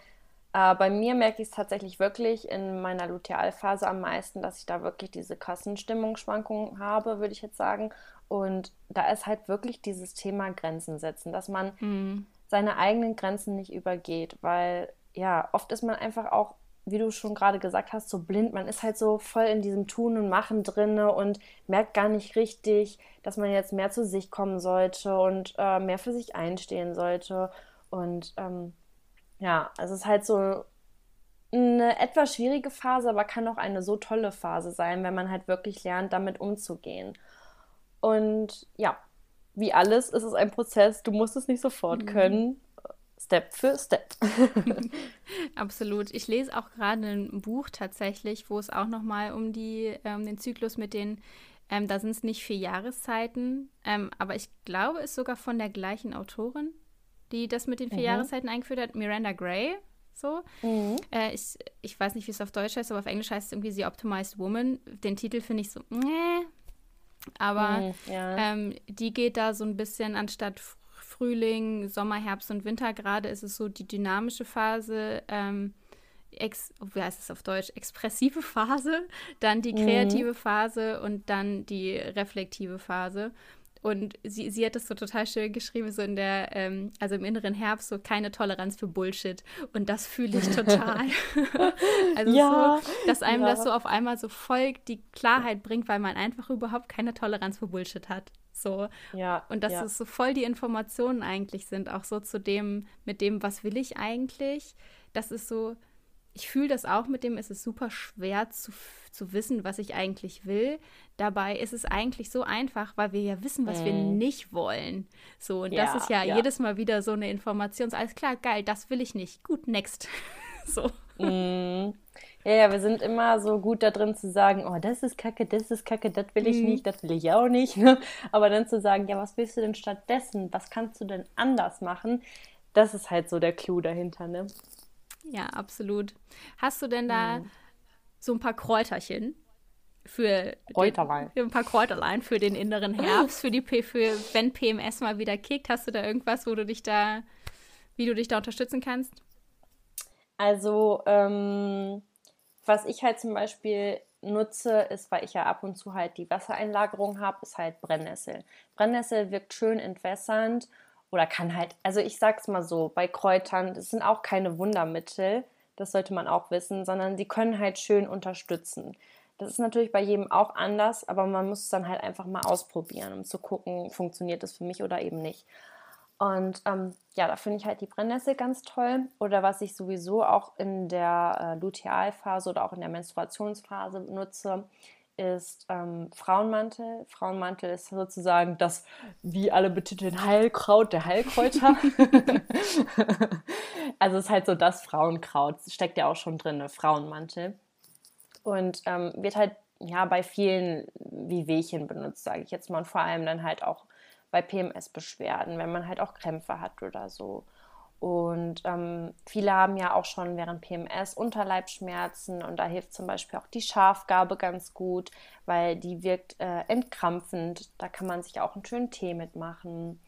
äh, bei mir merke ich es tatsächlich wirklich in meiner Lutealphase am meisten, dass ich da wirklich diese krassen Stimmungsschwankungen habe, würde ich jetzt sagen. Und da ist halt wirklich dieses Thema Grenzen setzen, dass man mhm. seine eigenen Grenzen nicht übergeht, weil ja, oft ist man einfach auch, wie du schon gerade gesagt hast, so blind. Man ist halt so voll in diesem Tun und Machen drinne und merkt gar nicht richtig, dass man jetzt mehr zu sich kommen sollte und äh, mehr für sich einstehen sollte. Und ähm, ja, also es ist halt so eine etwas schwierige Phase, aber kann auch eine so tolle Phase sein, wenn man halt wirklich lernt, damit umzugehen. Und ja, wie alles ist es ein Prozess. Du musst es nicht sofort mhm. können. Step für Step. Absolut. Ich lese auch gerade ein Buch tatsächlich, wo es auch nochmal um die, ähm, den Zyklus mit den, ähm, da sind es nicht vier Jahreszeiten, ähm, aber ich glaube, es ist sogar von der gleichen Autorin die das mit den vier mhm. Jahreszeiten eingeführt hat, Miranda Gray. So. Mhm. Äh, ich, ich weiß nicht, wie es auf Deutsch heißt, aber auf Englisch heißt es irgendwie The Optimized Woman. Den Titel finde ich so, nee. Aber mhm, ja. ähm, die geht da so ein bisschen anstatt Frühling, Sommer, Herbst und Winter gerade ist es so die dynamische Phase. Ähm, ex, wie heißt es auf Deutsch, expressive Phase, dann die mhm. kreative mhm. Phase und dann die reflektive Phase. Und sie, sie hat das so total schön geschrieben, so in der, ähm, also im inneren Herbst, so keine Toleranz für Bullshit. Und das fühle ich total. also ja, so, dass einem ja. das so auf einmal so voll die Klarheit bringt, weil man einfach überhaupt keine Toleranz für Bullshit hat. So. Ja, und dass ja. es so voll die Informationen eigentlich sind, auch so zu dem, mit dem, was will ich eigentlich. Das ist so, ich fühle das auch mit dem, es ist super schwer zu, zu wissen, was ich eigentlich will. Dabei ist es eigentlich so einfach, weil wir ja wissen, was mm. wir mhm. nicht wollen. So, und ja, das ist ja, ja, jedes Mal wieder so eine Information. Alles klar, geil, das will ich nicht. Gut, next. so. Mm. Ja, ja, wir sind immer so gut da drin zu sagen, oh, das ist kacke, das ist kacke, das will ich mm. nicht, das will ich auch nicht. Ne? Aber dann zu sagen, ja, was willst du denn stattdessen? Was kannst du denn anders machen? Das ist halt so der Clou dahinter, ne? Ja, absolut. Hast du denn da mhm. so ein paar Kräuterchen für Kräuterlein. Den, ein paar Kräuterlein für den inneren Herbst, für die P für wenn PMS mal wieder kickt, hast du da irgendwas, wo du dich da, wie du dich da unterstützen kannst? Also, ähm, was ich halt zum Beispiel nutze, ist, weil ich ja ab und zu halt die Wassereinlagerung habe, ist halt Brennnessel. Brennnessel wirkt schön entwässernd oder kann halt, also ich sag's mal so, bei Kräutern, das sind auch keine Wundermittel, das sollte man auch wissen, sondern die können halt schön unterstützen. Das ist natürlich bei jedem auch anders, aber man muss es dann halt einfach mal ausprobieren, um zu gucken, funktioniert das für mich oder eben nicht. Und ähm, ja, da finde ich halt die Brennnessel ganz toll. Oder was ich sowieso auch in der äh, Lutealphase oder auch in der Menstruationsphase nutze, ist ähm, Frauenmantel. Frauenmantel ist sozusagen das, wie alle betiteln, Heilkraut der Heilkräuter. also es ist halt so das Frauenkraut. Steckt ja auch schon drin, ne? Frauenmantel. Und ähm, wird halt ja bei vielen wie Wehchen benutzt, sage ich jetzt mal. Und vor allem dann halt auch bei PMS-Beschwerden, wenn man halt auch Krämpfe hat oder so. Und ähm, viele haben ja auch schon während PMS Unterleibschmerzen und da hilft zum Beispiel auch die Schafgabe ganz gut, weil die wirkt äh, entkrampfend. Da kann man sich auch einen schönen Tee mitmachen.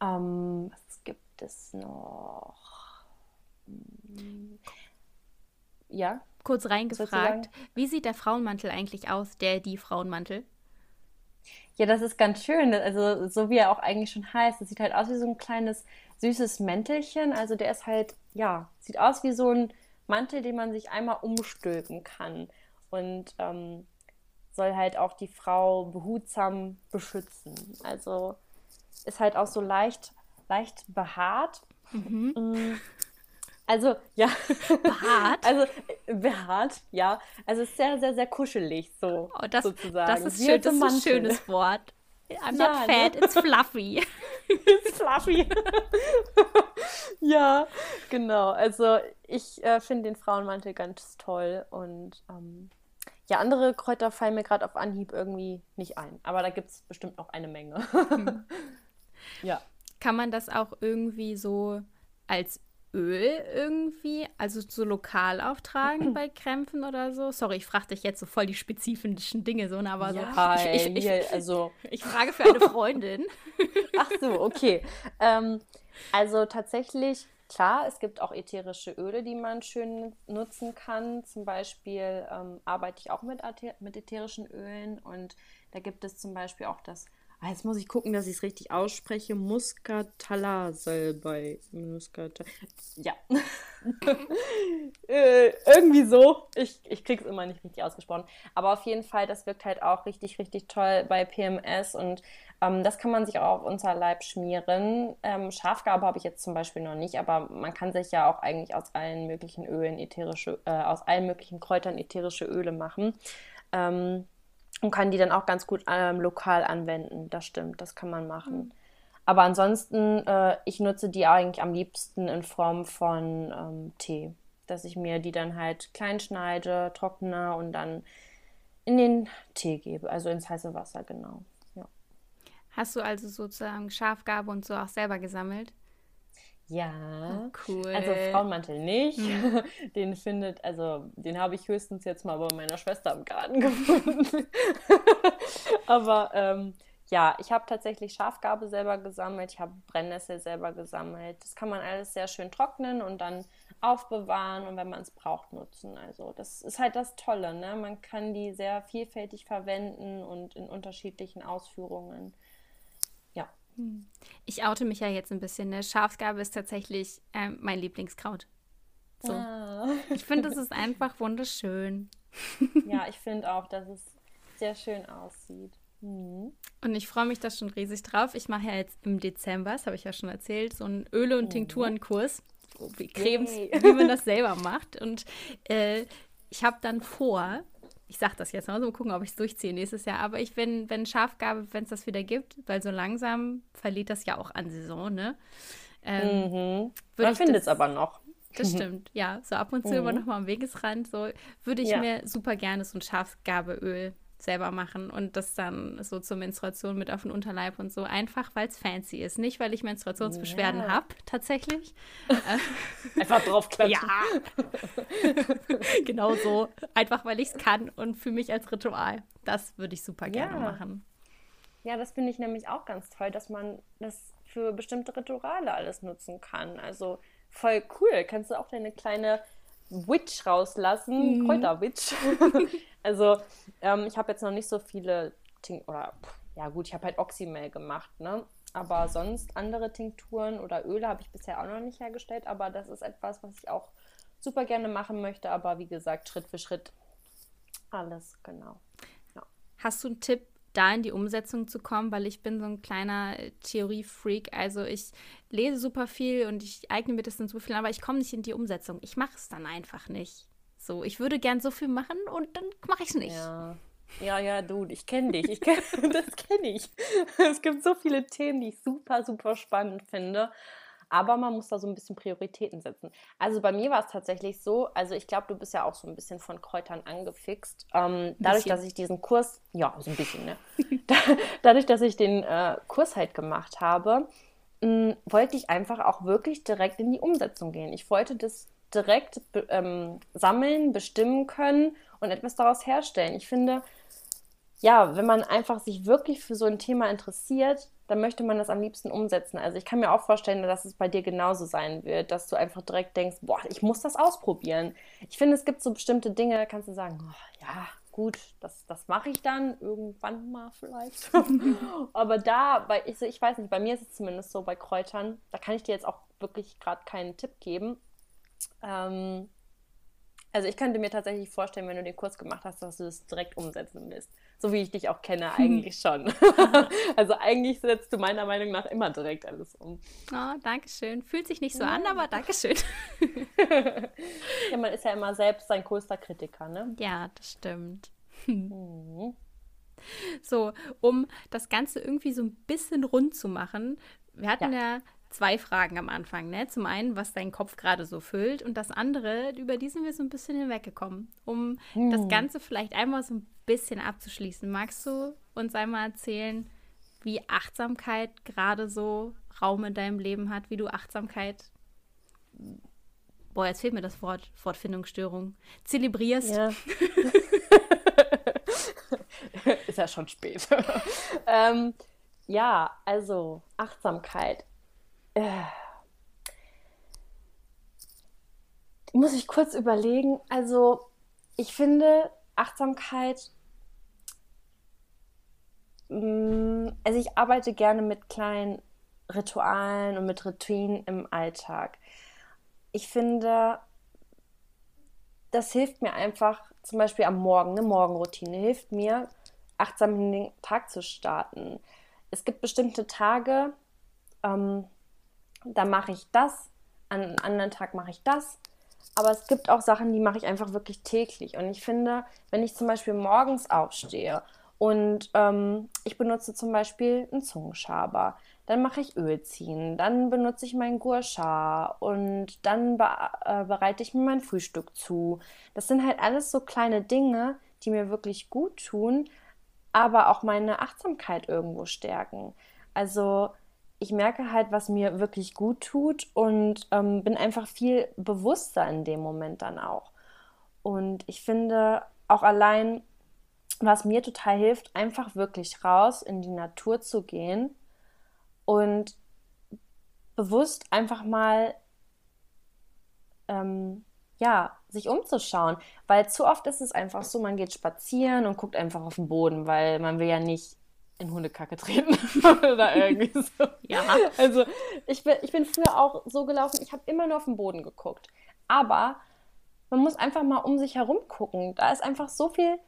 Ähm, was gibt es noch? Ja. Kurz reingefragt, wie sieht der Frauenmantel eigentlich aus, der die Frauenmantel? Ja, das ist ganz schön. Also, so wie er auch eigentlich schon heißt. Es sieht halt aus wie so ein kleines süßes Mäntelchen. Also der ist halt, ja, sieht aus wie so ein Mantel, den man sich einmal umstülpen kann. Und ähm, soll halt auch die Frau behutsam beschützen. Also ist halt auch so leicht, leicht behaart. Mhm. Mm. Also, ja. Behaart? also, behaart, ja. Also, ist sehr, sehr, sehr kuschelig, so. Oh, das, sozusagen. Das ist, schön, das ist ein schönes Wort. I'm not ja, fat, ne? it's fluffy. it's fluffy. ja, genau. Also ich äh, finde den Frauenmantel ganz toll und ähm, ja, andere Kräuter fallen mir gerade auf Anhieb irgendwie nicht ein. Aber da gibt es bestimmt noch eine Menge. hm. Ja. Kann man das auch irgendwie so als Öl irgendwie, also so lokal auftragen bei Krämpfen oder so? Sorry, ich frage dich jetzt so voll die spezifischen Dinge so, ne, aber ja, so. Ich, ich, ich, also ich frage für eine Freundin. Ach so, okay. Ähm, also tatsächlich, klar, es gibt auch ätherische Öle, die man schön nutzen kann. Zum Beispiel ähm, arbeite ich auch mit, mit ätherischen Ölen und da gibt es zum Beispiel auch das jetzt muss ich gucken, dass ich es richtig ausspreche. Muscatala-Salbei. Muscat ja. äh, irgendwie so. Ich, ich krieg's immer nicht richtig ausgesprochen. Aber auf jeden Fall, das wirkt halt auch richtig, richtig toll bei PMS und ähm, das kann man sich auch auf unser Leib schmieren. Ähm, Schafgabe habe ich jetzt zum Beispiel noch nicht, aber man kann sich ja auch eigentlich aus allen möglichen Ölen ätherische, äh, aus allen möglichen Kräutern ätherische Öle machen. Ähm, und kann die dann auch ganz gut ähm, lokal anwenden. Das stimmt, das kann man machen. Mhm. Aber ansonsten, äh, ich nutze die eigentlich am liebsten in Form von ähm, Tee, dass ich mir die dann halt klein schneide, trockne und dann in den Tee gebe, also ins heiße Wasser, genau. Ja. Hast du also sozusagen Schafgabe und so auch selber gesammelt? Ja, oh, cool. Also Frauenmantel nicht. Mhm. Den findet, also den habe ich höchstens jetzt mal bei meiner Schwester im Garten gefunden. Aber ähm, ja, ich habe tatsächlich Schafgabe selber gesammelt, ich habe Brennnessel selber gesammelt. Das kann man alles sehr schön trocknen und dann aufbewahren und wenn man es braucht, nutzen. Also das ist halt das Tolle, ne? Man kann die sehr vielfältig verwenden und in unterschiedlichen Ausführungen. Hm. Ich oute mich ja jetzt ein bisschen. Ne? Schafsgabe ist tatsächlich ähm, mein Lieblingskraut. So. Ah. Ich finde, es ist einfach wunderschön. Ja, ich finde auch, dass es sehr schön aussieht. Mhm. Und ich freue mich da schon riesig drauf. Ich mache ja jetzt im Dezember, das habe ich ja schon erzählt, so einen Öle- und mhm. Tinkturenkurs, wie Cremes, Yay. wie man das selber macht. Und äh, ich habe dann vor, ich sage das jetzt mal, so gucken, ob ich es durchziehe nächstes Jahr. Aber ich, wenn, wenn Schafgabe, wenn es das wieder gibt, weil so langsam verliert das ja auch an Saison, ne? Ähm, mhm. Man findet es aber noch. Das stimmt, ja. So ab und zu mhm. immer noch mal am Wegesrand. So würde ich ja. mir super gerne so ein Schafsgabeöl selber machen und das dann so zur Menstruation mit auf den Unterleib und so. Einfach, weil es fancy ist. Nicht, weil ich Menstruationsbeschwerden ja. habe, tatsächlich. Einfach draufklatschen. Ja. genau so. Einfach, weil ich es kann und für mich als Ritual. Das würde ich super gerne ja. machen. Ja, das finde ich nämlich auch ganz toll, dass man das für bestimmte Rituale alles nutzen kann. Also voll cool. Kannst du auch deine kleine Witch rauslassen, mhm. Kräuterwitch. also ähm, ich habe jetzt noch nicht so viele Tink oder ja gut, ich habe halt Oxymel gemacht, ne? Aber sonst andere Tinkturen oder Öle habe ich bisher auch noch nicht hergestellt, aber das ist etwas, was ich auch super gerne machen möchte, aber wie gesagt, Schritt für Schritt alles, genau. Ja. Hast du einen Tipp da in die Umsetzung zu kommen, weil ich bin so ein kleiner Theorie-Freak. Also ich lese super viel und ich eigne mir das dann so viel, aber ich komme nicht in die Umsetzung. Ich mache es dann einfach nicht. So, ich würde gern so viel machen und dann mache ich es nicht. Ja. Ja, ja, du, ich kenne dich. Ich kenn, das kenne ich. Es gibt so viele Themen, die ich super, super spannend finde. Aber man muss da so ein bisschen Prioritäten setzen. Also bei mir war es tatsächlich so, also ich glaube, du bist ja auch so ein bisschen von Kräutern angefixt. Ähm, dadurch, dass ich diesen Kurs, ja, so ein bisschen, ne? dadurch, dass ich den äh, Kurs halt gemacht habe, mh, wollte ich einfach auch wirklich direkt in die Umsetzung gehen. Ich wollte das direkt ähm, sammeln, bestimmen können und etwas daraus herstellen. Ich finde, ja, wenn man einfach sich wirklich für so ein Thema interessiert, dann möchte man das am liebsten umsetzen. Also ich kann mir auch vorstellen, dass es bei dir genauso sein wird, dass du einfach direkt denkst, boah, ich muss das ausprobieren. Ich finde, es gibt so bestimmte Dinge, da kannst du sagen, oh, ja, gut, das, das mache ich dann irgendwann mal vielleicht. Aber da, bei, ich, ich weiß nicht, bei mir ist es zumindest so bei Kräutern, da kann ich dir jetzt auch wirklich gerade keinen Tipp geben. Ähm, also ich könnte mir tatsächlich vorstellen, wenn du den Kurs gemacht hast, dass du das direkt umsetzen willst. So wie ich dich auch kenne, eigentlich schon. also eigentlich setzt du meiner Meinung nach immer direkt alles um. Oh, danke schön. Fühlt sich nicht so ja. an, aber danke schön. ja, man ist ja immer selbst sein größter Kritiker, ne? Ja, das stimmt. Mhm. So, um das Ganze irgendwie so ein bisschen rund zu machen, wir hatten ja, ja zwei Fragen am Anfang. Ne? Zum einen, was dein Kopf gerade so füllt und das andere, über die sind wir so ein bisschen hinweggekommen. Um hm. das Ganze vielleicht einmal so ein bisschen abzuschließen, magst du uns einmal erzählen, wie Achtsamkeit gerade so Raum in deinem Leben hat, wie du Achtsamkeit, boah, jetzt fehlt mir das Wort, Wortfindungsstörung, zelebrierst? Ja. Ist ja schon spät. ähm, ja, also Achtsamkeit äh, muss ich kurz überlegen. Also, ich finde Achtsamkeit. Mm, also, ich arbeite gerne mit kleinen Ritualen und mit Routinen im Alltag. Ich finde, das hilft mir einfach, zum Beispiel am Morgen, eine Morgenroutine hilft mir, achtsam in den Tag zu starten. Es gibt bestimmte Tage, ähm, da mache ich das, an einem anderen Tag mache ich das. Aber es gibt auch Sachen, die mache ich einfach wirklich täglich. Und ich finde, wenn ich zum Beispiel morgens aufstehe und ähm, ich benutze zum Beispiel einen Zungenschaber, dann mache ich Öl ziehen, dann benutze ich meinen Gurcha und dann be äh, bereite ich mir mein Frühstück zu. Das sind halt alles so kleine Dinge, die mir wirklich gut tun, aber auch meine Achtsamkeit irgendwo stärken. Also ich merke halt, was mir wirklich gut tut und ähm, bin einfach viel bewusster in dem Moment dann auch. Und ich finde auch allein, was mir total hilft, einfach wirklich raus in die Natur zu gehen und bewusst einfach mal ähm, ja, sich umzuschauen. Weil zu oft ist es einfach so, man geht spazieren und guckt einfach auf den Boden, weil man will ja nicht in Hundekacke treten oder irgendwie so. Ja. Also ich bin, ich bin früher auch so gelaufen, ich habe immer nur auf den Boden geguckt. Aber man muss einfach mal um sich herum gucken. Da ist einfach so viel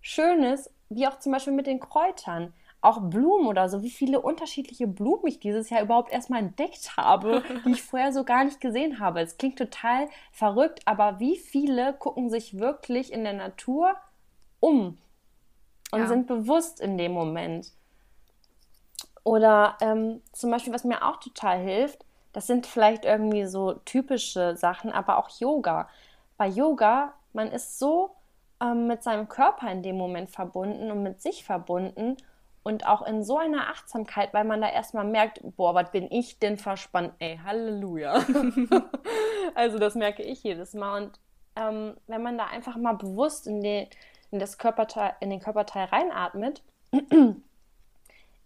Schönes, wie auch zum Beispiel mit den Kräutern. Auch Blumen oder so, wie viele unterschiedliche Blumen ich dieses Jahr überhaupt erstmal entdeckt habe, die ich vorher so gar nicht gesehen habe. Es klingt total verrückt, aber wie viele gucken sich wirklich in der Natur um? Und ja. sind bewusst in dem Moment. Oder ähm, zum Beispiel, was mir auch total hilft, das sind vielleicht irgendwie so typische Sachen, aber auch Yoga. Bei Yoga, man ist so ähm, mit seinem Körper in dem Moment verbunden und mit sich verbunden und auch in so einer Achtsamkeit, weil man da erstmal merkt, boah, was bin ich denn verspannt? Ey, Halleluja. also das merke ich jedes Mal. Und ähm, wenn man da einfach mal bewusst in den in, das Körperteil, in den Körperteil reinatmet,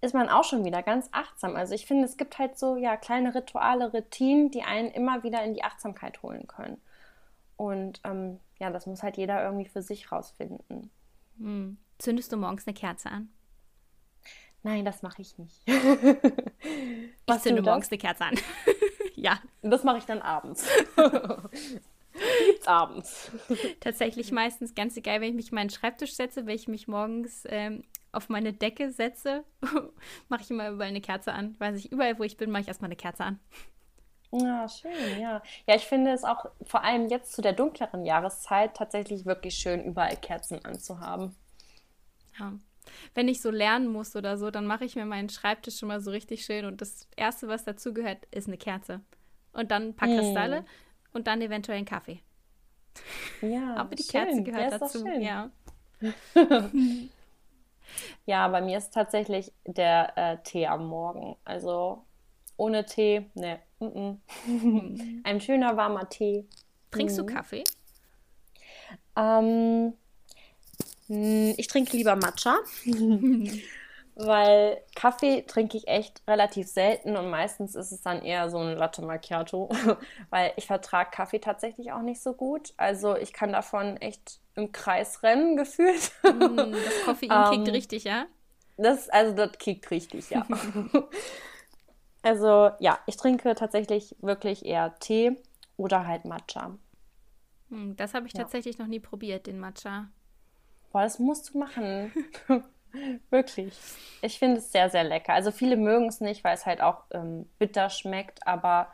ist man auch schon wieder ganz achtsam. Also ich finde, es gibt halt so ja kleine Rituale, Routinen, die einen immer wieder in die Achtsamkeit holen können. Und ähm, ja, das muss halt jeder irgendwie für sich rausfinden. Hm. Zündest du morgens eine Kerze an? Nein, das mache ich nicht. ich zünde morgens eine Kerze an. ja. Das mache ich dann abends. Gibt's abends. Tatsächlich meistens ganz egal, wenn ich mich meinen Schreibtisch setze, wenn ich mich morgens ähm, auf meine Decke setze, mache ich immer überall eine Kerze an. Weiß ich, überall, wo ich bin, mache ich erstmal eine Kerze an. Ja, schön, ja. Ja, ich finde es auch vor allem jetzt zu der dunkleren Jahreszeit tatsächlich wirklich schön, überall Kerzen anzuhaben. Ja. Wenn ich so lernen muss oder so, dann mache ich mir meinen Schreibtisch schon mal so richtig schön und das Erste, was dazu gehört, ist eine Kerze. Und dann ein paar Kristalle mm. Und dann eventuell ein Kaffee. Ja, aber die schön. Kerze gehört dazu, ja. ja, bei mir ist tatsächlich der äh, Tee am Morgen. Also ohne Tee, ne. Mm -mm. Ein schöner warmer Tee. Trinkst du mhm. Kaffee? Ähm, ich trinke lieber Matcha, weil Kaffee trinke ich echt relativ selten und meistens ist es dann eher so ein Latte Macchiato, weil ich vertrage Kaffee tatsächlich auch nicht so gut. Also ich kann davon echt im Kreis rennen gefühlt. Mm, das Koffein kickt ähm, richtig, ja? Das, also das kickt richtig, ja. Also ja, ich trinke tatsächlich wirklich eher Tee oder halt Matcha. Hm, das habe ich ja. tatsächlich noch nie probiert, den Matcha. Boah, das musst du machen. wirklich. Ich finde es sehr, sehr lecker. Also viele mögen es nicht, weil es halt auch ähm, bitter schmeckt, aber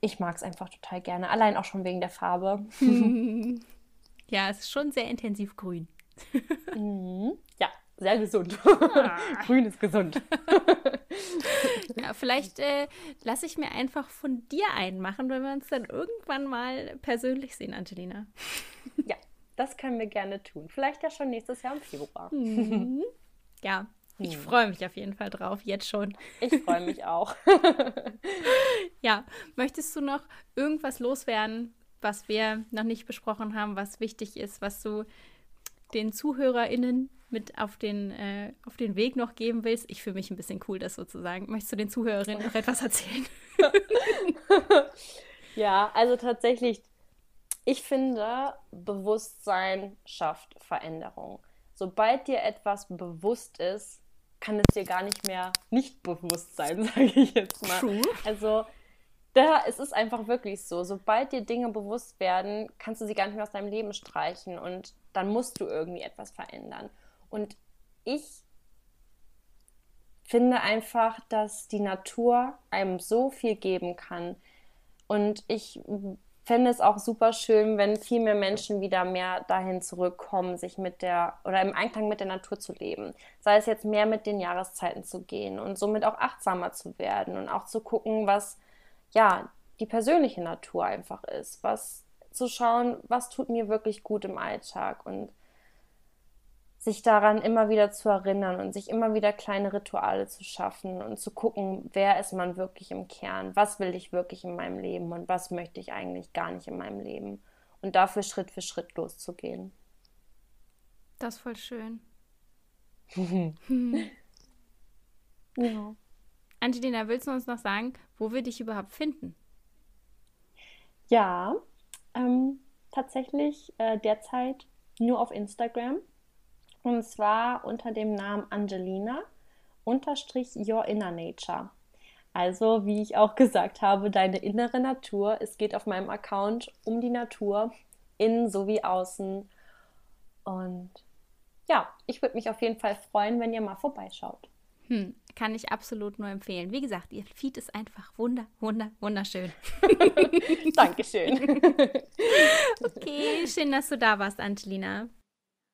ich mag es einfach total gerne. Allein auch schon wegen der Farbe. ja, es ist schon sehr intensiv grün. mhm. Ja, sehr gesund. Ah. Grün ist gesund. ja, vielleicht äh, lasse ich mir einfach von dir einmachen, wenn wir uns dann irgendwann mal persönlich sehen, Angelina. ja, das können wir gerne tun. Vielleicht ja schon nächstes Jahr im Februar. Mhm. Ja, ich hm. freue mich auf jeden Fall drauf, jetzt schon. Ich freue mich auch. ja, möchtest du noch irgendwas loswerden, was wir noch nicht besprochen haben, was wichtig ist, was du den ZuhörerInnen mit auf den, äh, auf den Weg noch geben willst? Ich fühle mich ein bisschen cool, das sozusagen. Möchtest du den Zuhörerinnen noch etwas erzählen? ja, also tatsächlich, ich finde, Bewusstsein schafft Veränderung. Sobald dir etwas bewusst ist, kann es dir gar nicht mehr nicht bewusst sein, sage ich jetzt mal. True. Also da, es ist einfach wirklich so. Sobald dir Dinge bewusst werden, kannst du sie gar nicht mehr aus deinem Leben streichen und dann musst du irgendwie etwas verändern. Und ich finde einfach, dass die Natur einem so viel geben kann. Und ich fände es auch super schön, wenn viel mehr Menschen wieder mehr dahin zurückkommen, sich mit der oder im Einklang mit der Natur zu leben. Sei es jetzt mehr mit den Jahreszeiten zu gehen und somit auch achtsamer zu werden und auch zu gucken, was ja die persönliche Natur einfach ist, was zu schauen, was tut mir wirklich gut im Alltag und sich daran immer wieder zu erinnern und sich immer wieder kleine Rituale zu schaffen und zu gucken, wer ist man wirklich im Kern, was will ich wirklich in meinem Leben und was möchte ich eigentlich gar nicht in meinem Leben und dafür Schritt für Schritt loszugehen. Das ist voll schön. Ja. Angelina, willst du uns noch sagen, wo wir dich überhaupt finden? Ja, ähm, tatsächlich äh, derzeit nur auf Instagram. Und zwar unter dem Namen Angelina unterstrich Your Inner Nature. Also, wie ich auch gesagt habe, deine innere Natur. Es geht auf meinem Account um die Natur, innen sowie außen. Und ja, ich würde mich auf jeden Fall freuen, wenn ihr mal vorbeischaut. Hm, kann ich absolut nur empfehlen. Wie gesagt, ihr Feed ist einfach wunder, wunder, wunderschön. Dankeschön. okay, schön, dass du da warst, Angelina.